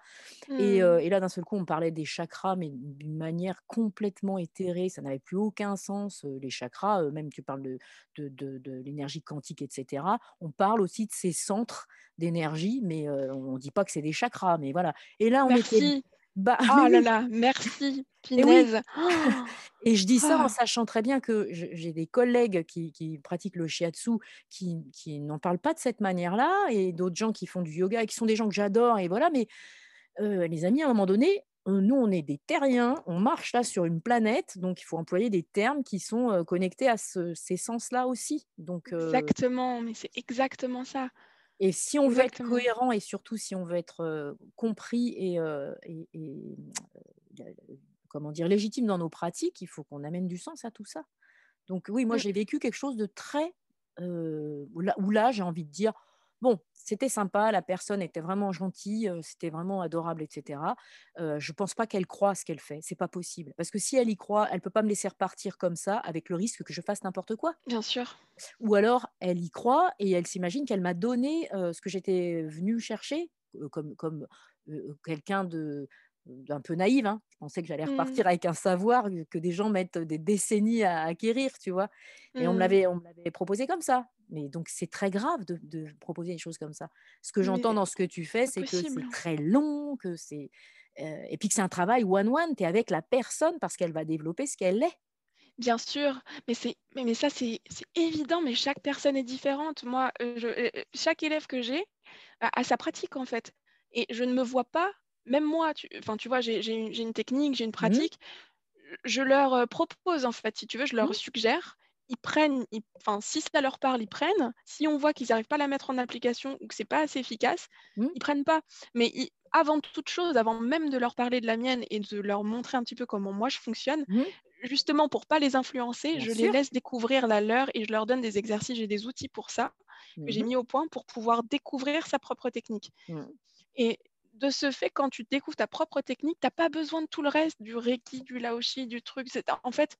Et, euh, mmh. et, là, d'un seul coup, on parlait des chakras, mais d'une manière complètement éthérée. Ça n'avait plus aucun sens. Euh, les chakras, euh, même tu parles de, de, de, l'énergie quantique, etc. On parle aussi de ces centres d'énergie, mais on ne dit pas que c'est des chakras. Mais voilà. Et là, on Merci. Bah, oh là là, merci, Pinaise. Et, je dis ça en ah. sachant très bien que j'ai des collègues qui, pratiquent le shiatsu qui, qui n'en parlent pas de cette manière-là et d'autres gens qui font du yoga et qui sont des gens que j'adore. Et voilà, mais euh, les amis, à un moment donné, nous, on est des terriens, on marche là sur une planète, donc il faut employer des termes qui sont euh, connectés à ces sens-là aussi. Donc, euh Exactement, mais c'est exactement ça. Et si on veut être cohérent et surtout si on veut être compris et, comment dire légitime dans nos pratiques, il faut qu'on amène du sens à tout ça. Donc oui, moi mmh. j'ai vécu quelque chose de très où là, j'ai envie de dire Bon, c'était sympa, la personne était vraiment gentille, heu, c'était vraiment adorable et cetera. Heu, je pense pas qu'elle croit ce qu'elle fait, c'est pas possible. Parce que si elle y croit, elle peut pas me laisser repartir comme ça avec le risque que je fasse n'importe quoi. Bien sûr. Ou alors elle y croit et elle s'imagine qu'elle m'a donné, heu, ce que j'étais venue chercher, comme comme, quelqu'un de d'un peu naïve, hein. Je pensais que j'allais Mmh. repartir avec un savoir, que des gens mettent des décennies à acquérir, tu vois? Et on me Mmh. l'avait on me l'avait proposé comme ça. Mais donc c'est très grave de de proposer des choses comme ça. Ce que j'entends dans ce que tu fais, c'est que c'est très long, que c'est, heu et puis que c'est un travail one one. Tu es avec la personne parce qu'elle va développer ce qu'elle est. Bien sûr, mais c'est mais mais ça, c'est c'est évident, mais chaque personne est différente. Moi, je heu heu, chaque élève que j'ai a a sa pratique, en fait et je ne me vois pas même moi, tu enfin, tu vois, j'ai j'ai une une technique, j'ai une Mmh pratique, je leur, propose, en fait, si tu veux, je leur Mmh. suggère, ils prennent, ils enfin, si ça leur parle, ils prennent. Si on voit qu'ils n'arrivent pas à la mettre en application ou que c'est pas assez efficace, Mmh. ils prennent pas. Mais ils avant toute chose, avant même de leur parler de la mienne et de leur montrer un petit peu comment moi je fonctionne, Mmh. justement pour pas les influencer, Bien je les laisse découvrir la leur et je leur donne des exercices. J'ai des outils pour ça, que j'ai Mmh mis au point pour pouvoir découvrir sa propre technique. Mmh. Et de ce fait, quand tu découvres ta propre technique, tu as pas besoin de tout le reste, du reiki, du laoshi, du truc. En fait,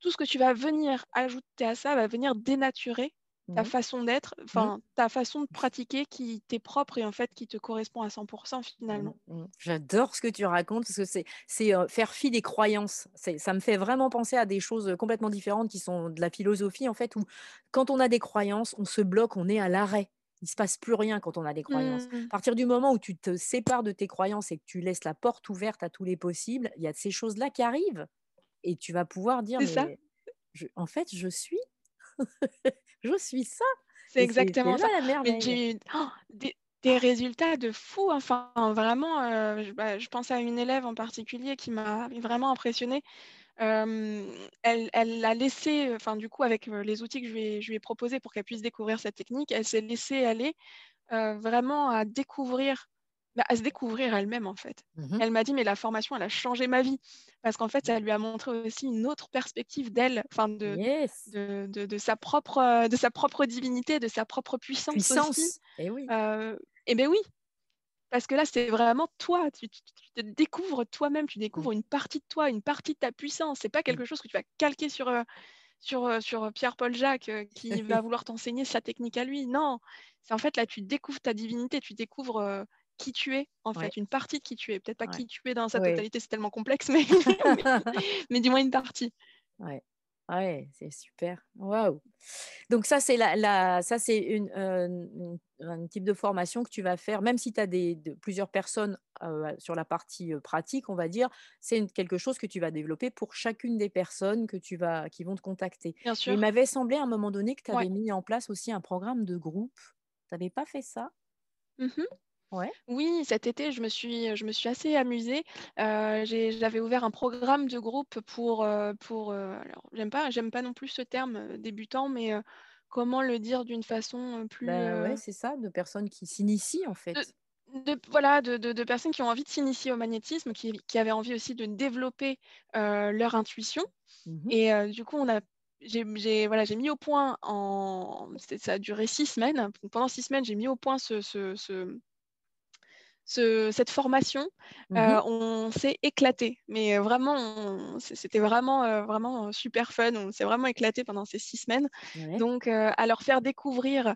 tout ce que tu vas venir ajouter à ça va venir dénaturer ta Mmh. façon d'être, Mmh. enfin, ta façon de pratiquer qui t'est propre et en fait, qui te correspond à 100% Mmh, finalement. mmh. J'adore ce que tu racontes parce que c'est c'est, heu, faire fi des croyances. C'est ça me fait vraiment penser à des choses, heu, complètement différentes qui sont de la philosophie en fait, où quand on a des croyances, on se bloque, on est à l'arrêt. Il se passe plus rien quand on a des croyances. Mmh. À partir du moment où tu te sépares de tes croyances et que tu laisses la porte ouverte à tous les possibles, il y a ces choses-là qui arrivent et tu vas pouvoir dire: ça, «Mais je en fait, je suis je suis ça» c'est exactement là ça. la merveille. eu oh, des des résultats de fou, enfin, vraiment, je bah, je pense à une élève en particulier qui m'a vraiment impressionnée. Hem, elle elle a laissé, enfin, du coup, avec, heu, les outils que je lui ai je lui ai proposés pour qu'elle puisse découvrir cette technique, elle s'est laissée aller, vraiment à découvrir, à se découvrir elle-même, en fait. Mmh Elle m'a dit: «Mais la formation, elle a changé ma vie» parce qu'en fait, ça lui a montré aussi une autre perspective d'elle, enfin de Yes, de de de sa propre, de sa propre divinité, de sa propre puissance aussi, et oui. heu et beh, oui, parce que là, c'est vraiment toi, tu tu tu te découvres toi-même, tu Mmh, découvres une partie de toi, une partie de ta puissance. C'est pas mmh. quelque chose que tu vas calquer sur, heu, sur, heu, sur, Pierre-Paul Jacques, qui va vouloir t'enseigner sa technique à lui. Non, c'est en fait, là, tu découvres ta divinité, tu découvres, qui tu es, en Ouais, fait, une partie de qui tu es. Peut-être pas ouais, qui tu es dans sa totalité, c'est tellement complexe, mais mais mais du moins une partie. Ouais. Ouais, c'est super. Waouh! Donc ça, c'est la la ça, c'est une, heu, une un type de formation que tu vas faire, même si tu as des de plusieurs personnes, heu, sur la partie, heu, pratique, on va dire, c'est quelque chose que tu vas développer pour chacune des personnes que tu vas qui vont te contacter. Bien Mais il sûr, m'avait semblé à un moment donné que tu ouais. avais mis en place aussi un programme de groupe. Tu avais pas fait ça? Mmh Ouais? Oui, cet été, je me suis, je me suis assez amusée. J'ai j'avais ouvert un programme de groupe pour, heu, pour, heu, alors j'aime pas j'aime pas non plus ce terme, débutant, mais, comment le dire d'une façon, plus, Ben ouais, c'est ça, de personnes qui s'initient, en fait. de voilà, de de de personnes qui ont envie de s'initier au magnétisme, qui qui avaient envie aussi de développer, leur intuition Mmh et du coup, on a j'ai voilà, j'ai mis au point en ça a duré 6 semaines. Pendant 6 semaines, j'ai mis au point ce ce ce ce cette formation, Mmh heu, on s'est éclaté, mais heu, vraiment c'était vraiment, heu, vraiment, super fun. On s'est vraiment éclaté pendant ces 6 semaines. Ouais. Donc à leur faire découvrir,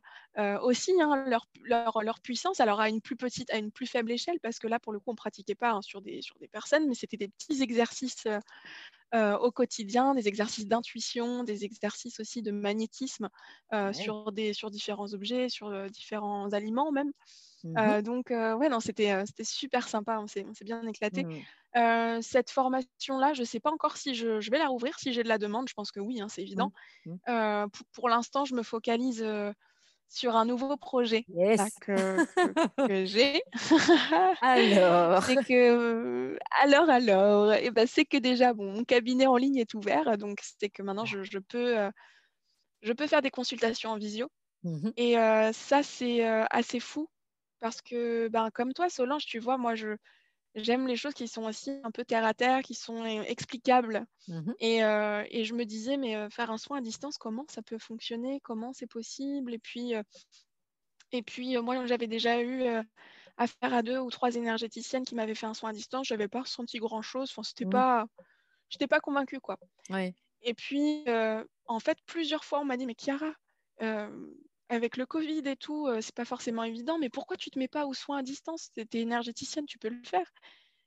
aussi, hein, leur leur leur puissance, alors à une plus petite à une plus faible échelle parce que là, pour le coup, on pratiquait pas, hein, sur des sur des personnes, mais c'était des petits exercices, au quotidien, des exercices d'intuition, des exercices aussi de magnétisme, Ouais. sur des sur différents objets, sur, différents aliments même. Mmh donc heu, ouais, non, c'était, c'était super sympa, on s'est bien éclaté. Mmh. Cette formation-là, je ne sais pas encore si je je vais la rouvrir, si j'ai de la demande, je pense que oui, hein, c'est Mmh. évident. Mmh. Pour l'instant, je me focalise, sur un nouveau projet là que que que j'ai. Alors? C'est que, alors alors et bah, c'est que déjà, bon, mon cabinet en ligne est ouvert, donc c'est que maintenant je je peux, je peux faire des consultations en visio. Et ça, c'est, assez fou parce que, ben, comme toi, Solange, tu vois, moi, je j'aime les choses qui sont aussi un peu terre à terre, qui sont, heu, explicables Mmh mh. et heu et je me disais: «Mais heu, faire un soin à distance, comment ça peut fonctionner? Comment c'est possible?» et puis, Et puis, moi, j'avais déjà eu affaire à deux ou trois énergéticiennes qui m'avaient fait un soin à distance. Je n'avais pas ressenti grand-chose. Enfin, c'était mmh. pas... Je n'étais pas convaincue, quoi. Et puis, en fait, plusieurs fois, on m'a dit, mais Chiara, avec le Covid et tout, c'est pas forcément évident, mais pourquoi tu te mets pas aux soins à distance? Tu es énergéticienne, tu peux le faire.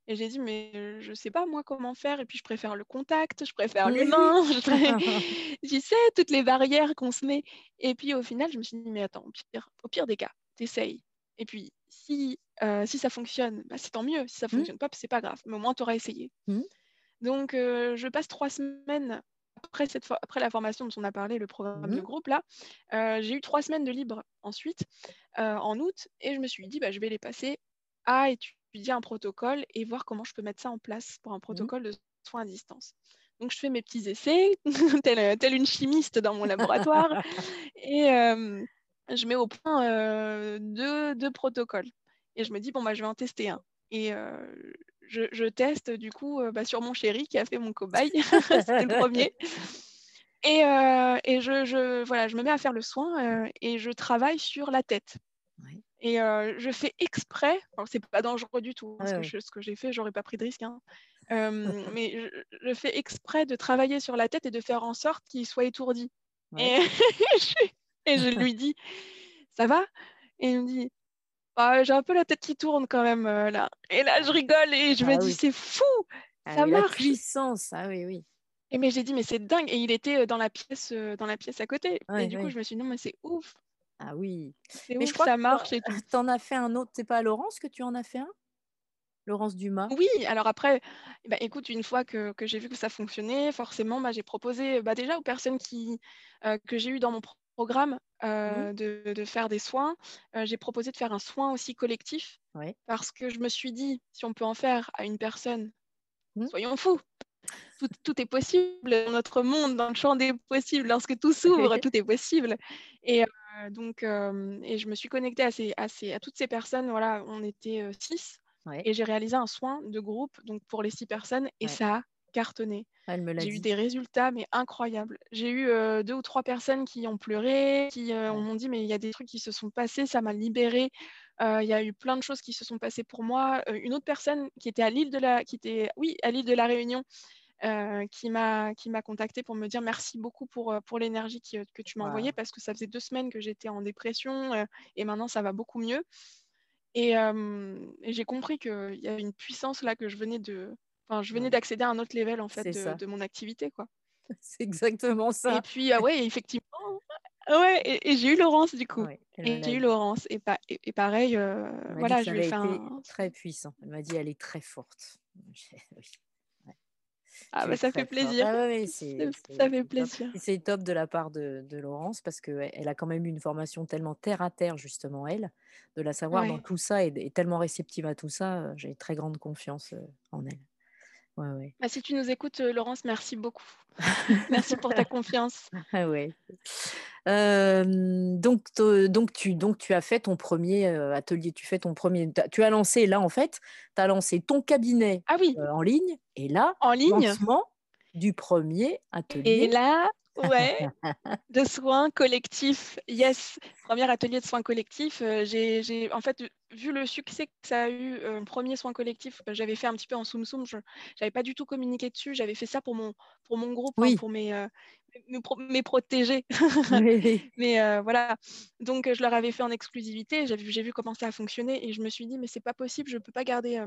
Et j'ai dit, mais je sais pas moi comment faire. Et puis, je préfère le contact, je préfère l'humain. Je... sais, toutes les barrières qu'on se met. Et puis, au final, je me suis dit, mais attends, au pire, au pire des cas, t'essayes. Et puis, si, si ça fonctionne, bah, c'est tant mieux. Si ça mmh. fonctionne pas, c'est pas grave. Mais au moins, tu auras essayé. Mmh. Donc, je passe trois semaines après, cette après la formation dont on a parlé, le programme de mmh. groupe, là, j'ai eu trois semaines de libre ensuite, en août, et je me suis dit, bah, je vais les passer à étudier un protocole et voir comment je peux mettre ça en place pour un mmh. protocole de soins à distance. Donc, je fais mes petits essais, telle, une chimiste dans mon laboratoire, et je mets au point deux, protocoles. Et je me dis, bon, bah, je vais en tester un. Et je, teste du coup bah, sur mon chéri qui a fait mon cobaye, c'était le premier. Et, et je, je, voilà, je me mets à faire le soin et je travaille sur la tête. Et je fais exprès, c'est pas dangereux du tout, hein, ce que j'ai fait, j'aurais pas pris de risque, hein. mais je, fais exprès de travailler sur la tête et de faire en sorte qu'il soit étourdi. Et, et, je lui dis, ça va? Et il me dit, «Bah, j'ai un peu la tête qui tourne quand même là. Et là, je rigole et je me ah dis, c'est fou, ah ça marche. La puissance, ah oui, oui. Et mais j'ai dit, mais c'est dingue. Et il était dans la pièce, dans la pièce à côté. et du coup, je me suis dit, non, mais c'est ouf. Ah oui. Mais je crois que ça marche et Tu en as fait un autre, c'est pas à Laurence que tu en as fait un? Laurence Dumas? Oui, alors après, bah, écoute, une fois que, j'ai vu que ça fonctionnait, forcément, bah, j'ai proposé bah, déjà aux personnes qui, euh, que j'ai eues dans mon programme euh, mmh. de, faire des soins, euh, j'ai proposé de faire un soin aussi collectif parce que je me suis dit, si on peut en faire à une personne, mmh. soyons fous. Tout, tout, est possible dans notre monde, dans le champ des possibles. Lorsque tout s'ouvre, tout est possible. Et donc, et je me suis connectée à, ces, à, à, toutes ces personnes. Voilà, on était six. Et j'ai réalisé un soin de groupe donc pour les six personnes et ça a cartonné. J'ai eu des résultats mais incroyables. J'ai eu deux ou trois personnes qui ont pleuré, qui m'ont dit mais il y a des trucs qui se sont passés, ça m'a libéré. Il y a eu plein de choses qui se sont passées pour moi. une autre personne qui était à l'île de la, qui était, oui, à l'île de la Réunion, euh, qui m'a contacté pour me dire merci beaucoup pour, euh, pour l'énergie que tu m'as envoyée parce que ça faisait deux semaines que j'étais en dépression euh, et maintenant ça va beaucoup mieux. Et, j'ai compris qu'il y avait une puissance là que je venais de. Enfin, je venais d'accéder à un autre level en fait de, de, mon activité quoi. C'est exactement ça. Et puis ah ouais, effectivement. Ouais, et, j'ai eu Laurence du coup. et j'ai eu Laurence et, et, pareil, voilà, je lui ai fait un... très puissant. Elle m'a dit elle est très forte. oui. Ah bah ça fait plaisir. Ah ça fait plaisir. C'est top de la part de, Laurence parce qu'elle a quand même eu une formation tellement terre à terre, justement, elle, de la savoir dans tout ça et, tellement réceptive à tout ça. Euh, j'ai très grande confiance euh, en elle. Ouais, bah, si tu nous écoutes, euh, Laurence, merci beaucoup. merci pour ta confiance. Ah ouais. donc, donc, tu, donc, tu as fait ton premier atelier, tu fais ton premier. Tu as lancé là, en fait, tu as lancé ton cabinet ah oui. en ligne. Et là, en ligne. lancement du premier atelier. Et là, Ouais, de soins collectifs. Yes, premier atelier de soins collectifs. Euh, j'ai, en fait, vu le succès que ça a eu, euh, premier soin collectif, euh, j'avais fait un petit peu en soum soum. Je n'avais pas du tout communiqué dessus. J'avais fait ça pour mon, pour mon groupe, hein, pour mes, mes, protégés. mais voilà. Donc, je leur avais fait en exclusivité. J'ai vu, j'ai vu comment ça a fonctionné et je me suis dit, mais c'est pas possible. Je peux pas garder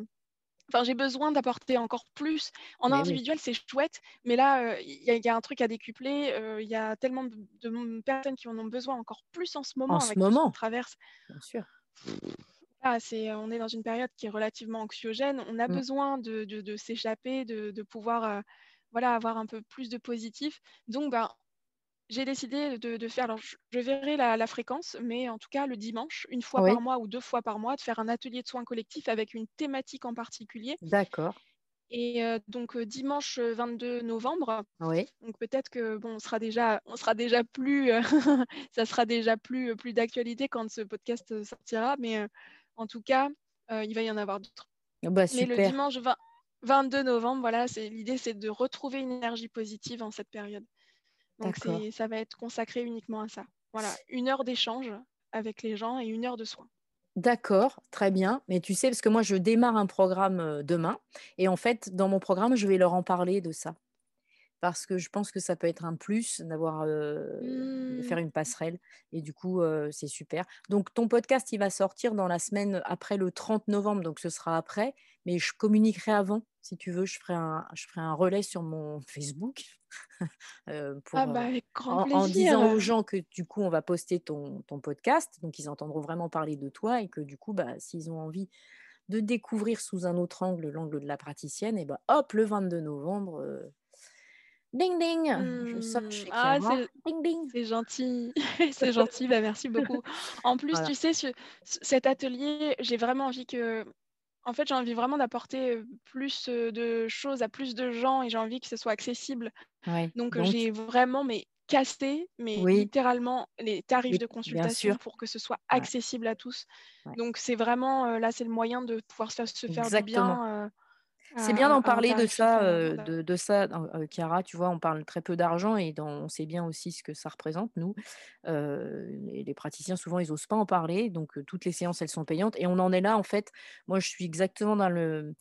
Enfin, j'ai besoin d'apporter encore plus. En individuel, c'est chouette, mais là, il y, a un truc à décupler. Il y a tellement de, personnes qui en ont besoin encore plus en ce moment en ce moment. traverse. Bien sûr. Ah, c'est, on est dans une période qui est relativement anxiogène. On a mmh. besoin de, de s'échapper, de, pouvoir voilà, avoir un peu plus de positif. Donc, ben, j'ai décidé de, faire, alors je, verrai la, fréquence, mais en tout cas le dimanche, une fois par mois ou deux fois par mois, de faire un atelier de soins collectifs avec une thématique en particulier. D'accord. Et euh, donc euh, dimanche 22 novembre. Oui. Donc peut-être que bon, on sera déjà, on sera déjà plus, euh, ça sera déjà plus, plus d'actualité quand ce podcast sortira, mais en tout cas, il va y en avoir d'autres. Bah, mais le dimanche 22 novembre, voilà, c'est l'idée, c'est de retrouver une énergie positive en cette période. Donc ça va être consacré uniquement à ça. Voilà, une heure d'échange avec les gens et une heure de soins. D'accord, très bien. Mais tu sais, parce que moi, je démarre un programme demain. Et en fait, dans mon programme, je vais leur en parler de ça parce que je pense que ça peut être un plus d'avoir de faire Mmh. une passerelle et du coup, c'est super. Donc ton podcast, il va sortir dans la semaine après le 30 novembre, donc ce sera après, mais je communiquerai avant si tu veux. Je ferai un je ferai un relais sur mon Facebook, heu, Ah bah, avec grand en disant aux heu. gens que du coup, on va poster ton ton podcast, donc ils entendront vraiment parler de toi et que du coup, bah, s'ils ont envie de découvrir sous un autre angle, l'angle de la praticienne et bah, hop, le 22 novembre, heu, ding ding, je Mmh. chez Ah c'est ding ding. c'est gentil, c'est gentil, bah, merci beaucoup. En plus, Voilà. tu sais, ce cet atelier, j'ai vraiment envie que en fait, j'ai envie vraiment d'apporter, plus, de choses à plus de gens et j'ai envie que ce soit accessible. Ouais, Donc, j'ai vraiment mais cassé, mais Oui. littéralement les tarifs de consultation pour que ce soit Ouais. accessible à tous. Ouais. Donc c'est vraiment, là, c'est le moyen de pouvoir se se faire du bien, C'est bien à d'en un parler de ça, de de ça, heu, Chiara, tu vois? On parle très peu d'argent et dans on sait bien aussi ce que ça représente, nous. Les les praticiens, souvent, ils osent pas en parler, donc toutes les séances, elles sont payantes et on en est là, en fait. Moi, je suis exactement dans le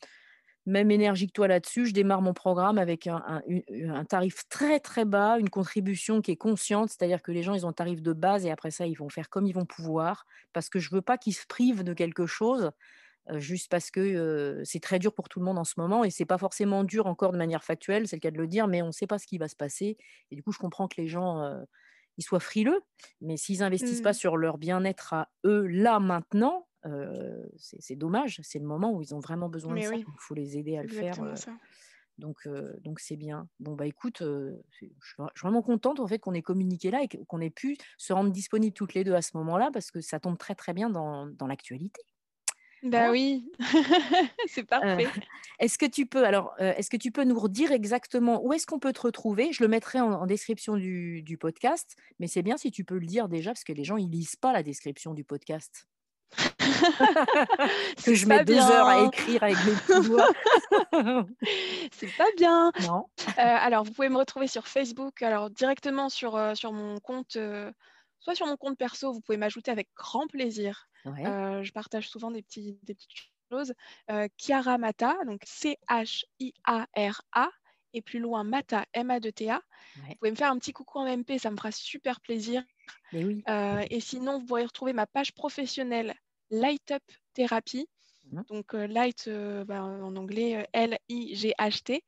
même énergie que toi là-dessus. Je démarre mon programme avec un un tarif très, très bas, une contribution qui est consciente, c'est-à-dire que les gens, ils ont un tarif de base et après ça, ils vont faire comme ils vont pouvoir parce que je veux pas qu'ils se privent de quelque chose, juste parce que, heu, c'est très dur pour tout le monde en ce moment et c'est pas forcément dur encore de manière factuelle, c'est le cas de le dire, mais on sait pas ce qui va se passer et du coup, je comprends que les gens, ils soient frileux, mais s'ils investissent pas Mmh. sur leur bien-être à eux, là, maintenant, c'est dommage. C'est le moment où ils ont vraiment besoin de Mais ça, oui, il faut les aider à le faire, exactement ça. donc donc c'est bien. Bon, bah, écoute, je suis vraiment contente, en fait, qu'on ait communiqué là et qu'on ait pu se rendre disponibles toutes les 2 à ce moment-là parce que ça tombe très, très bien dans dans l'actualité. Bah Voilà. oui, c'est Heu, parfait. est-ce que tu peux alors, heu, est-ce que tu peux nous redire exactement où est-ce qu'on peut te retrouver? Je le mettrai en en description du du podcast, mais c'est bien si tu peux le dire déjà parce que les gens, ils lisent pas la description du podcast. Que je mets 2 heures à écrire avec mes petits doigts. C'est pas bien. Non. Heu, alors vous pouvez me retrouver sur Facebook, alors directement sur, mon compte, soit sur mon compte perso, vous pouvez m'ajouter avec grand plaisir. Ouais. Heu, je partage souvent des petits des petites choses. Chiara Matta, donc C-H-I-A-R-A et plus loin Matta, M-A-2-T-A. Vous pouvez me faire un petit coucou en MP, ça me fera super plaisir. Mais oui. Heu et sinon, vous pourrez retrouver ma page professionnelle Light Up Therapy. Mmh mh. Donc light, bah, en anglais, L-I-G-H-T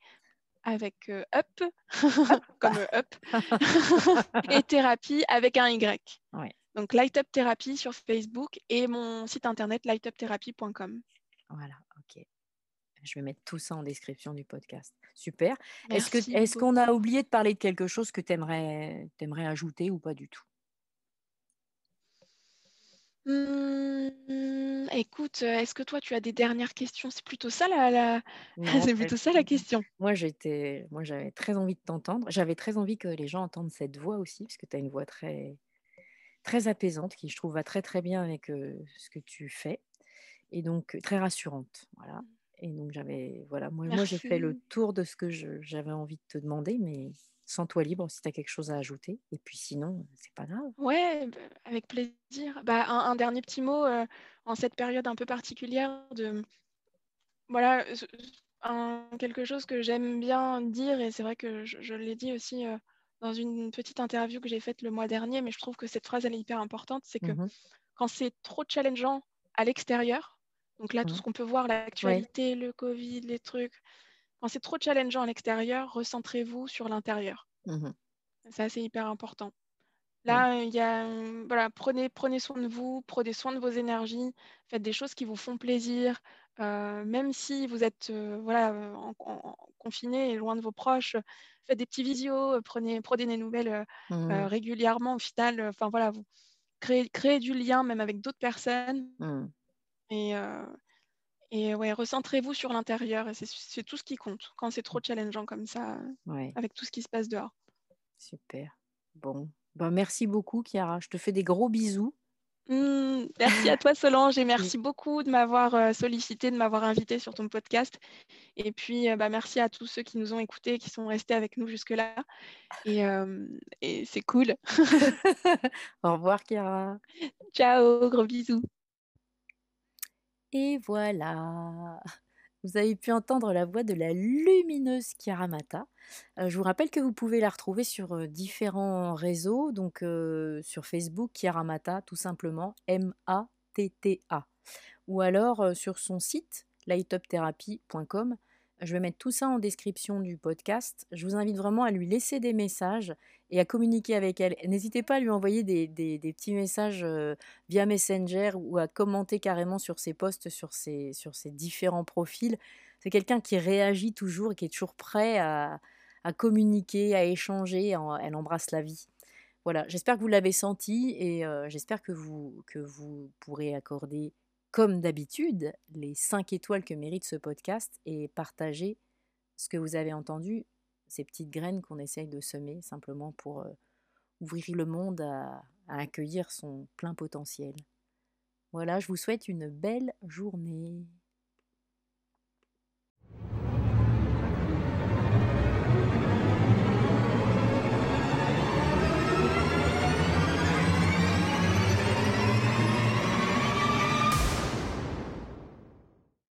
avec, up comme, up et thérapie avec un Y. Ouais. Donc Light Up Therapy sur Facebook et mon site internet lightuptherapy.com. Voilà, OK. Je vais mettre tout ça en description du podcast. Super. Est-ce qu'on a oublié de parler de quelque chose que tu aimerais ajouter ou pas du tout? Mmh, écoute, est-ce que toi tu as des dernières questions? C'est plutôt ça la c'est c'est plutôt ça la question. moi j'étais moi j'avais très envie de t'entendre. J'avais très envie que les gens entendent cette voix aussi, parce que tu as une voix très très apaisante qui, je trouve, va très, très bien avec, ce que tu fais et donc très rassurante, voilà et donc j'avais voilà, moi moi j'ai fait le tour de ce que j'avais envie de te demander, mais sens-toi libre si tu as quelque chose à ajouter et puis sinon, c'est pas grave. Ouais, bah, avec plaisir. Bah, un un dernier petit mot, en cette période un peu particulière de voilà, un quelque chose que j'aime bien dire et c'est vrai que je je l'ai dit aussi, dans une petite interview que j'ai faite le mois dernier, mais je trouve que cette phrase, elle est hyper importante, c'est que Mmh mh. quand c'est trop challengeant à l'extérieur, donc là, tout Mmh. ce qu'on peut voir, Ouais. l'actualité, le covid, les trucs, quand c'est trop challengeant à l'extérieur, recentrez-vous sur l'intérieur. Mmh mh. Ça, c'est hyper important. Là, il y a, voilà, prenez prenez soin de vous, prenez soin de vos énergies, faites des choses qui vous font plaisir, heu, même si vous êtes, heu, voilà, en en confinés et loin de vos proches, faites des petits visios, prenez prenez des nouvelles, Mmh. régulièrement au final, enfin voilà, vous créez créez du lien même avec d'autres personnes Mmh. et et ouais, recentrez-vous sur l'intérieur c'est tout ce qui compte quand c'est trop challengeant comme ça, Ouais. avec tout ce qui se passe dehors. Super. Bon, bah, merci beaucoup Chiara. Je te fais des gros bisous. Mmh, merci à toi Solange et Et merci beaucoup de m'avoir, heu, sollicitée, de m'avoir invitée sur ton podcast et puis, heu, bah, merci à tous ceux qui nous ont écoutés, qui sont restés avec nous jusque-là et c'est cool. Au revoir Chiara. Ciao, gros bisous. Et voilà. Vous avez pu entendre la voix de la lumineuse Chiara Matta. Euh, je vous rappelle que vous pouvez la retrouver sur euh, différents réseaux, donc euh, sur Facebook, Chiara Matta, tout simplement, M-A-T-T-A. Ou alors sur son site, lightuptherapy.com. Je vais mettre tout ça en description du podcast. Je vous invite vraiment à lui laisser des messages et à communiquer avec elle. N'hésitez pas à lui envoyer des, petits messages euh, via Messenger ou à commenter carrément sur ses posts, sur ses, différents profils. C'est quelqu'un qui réagit toujours et qui est toujours prêt à, communiquer, à échanger. elle embrasse la vie. Voilà, j'espère que vous l'avez senti et euh, j'espère que vous pourrez accorder comme d'habitude, les 5 étoiles que mérite ce podcast et partager ce que vous avez entendu, ces petites graines qu'on essaye de semer simplement pour euh, ouvrir le monde à accueillir son plein potentiel. Voilà, je vous souhaite une belle journée.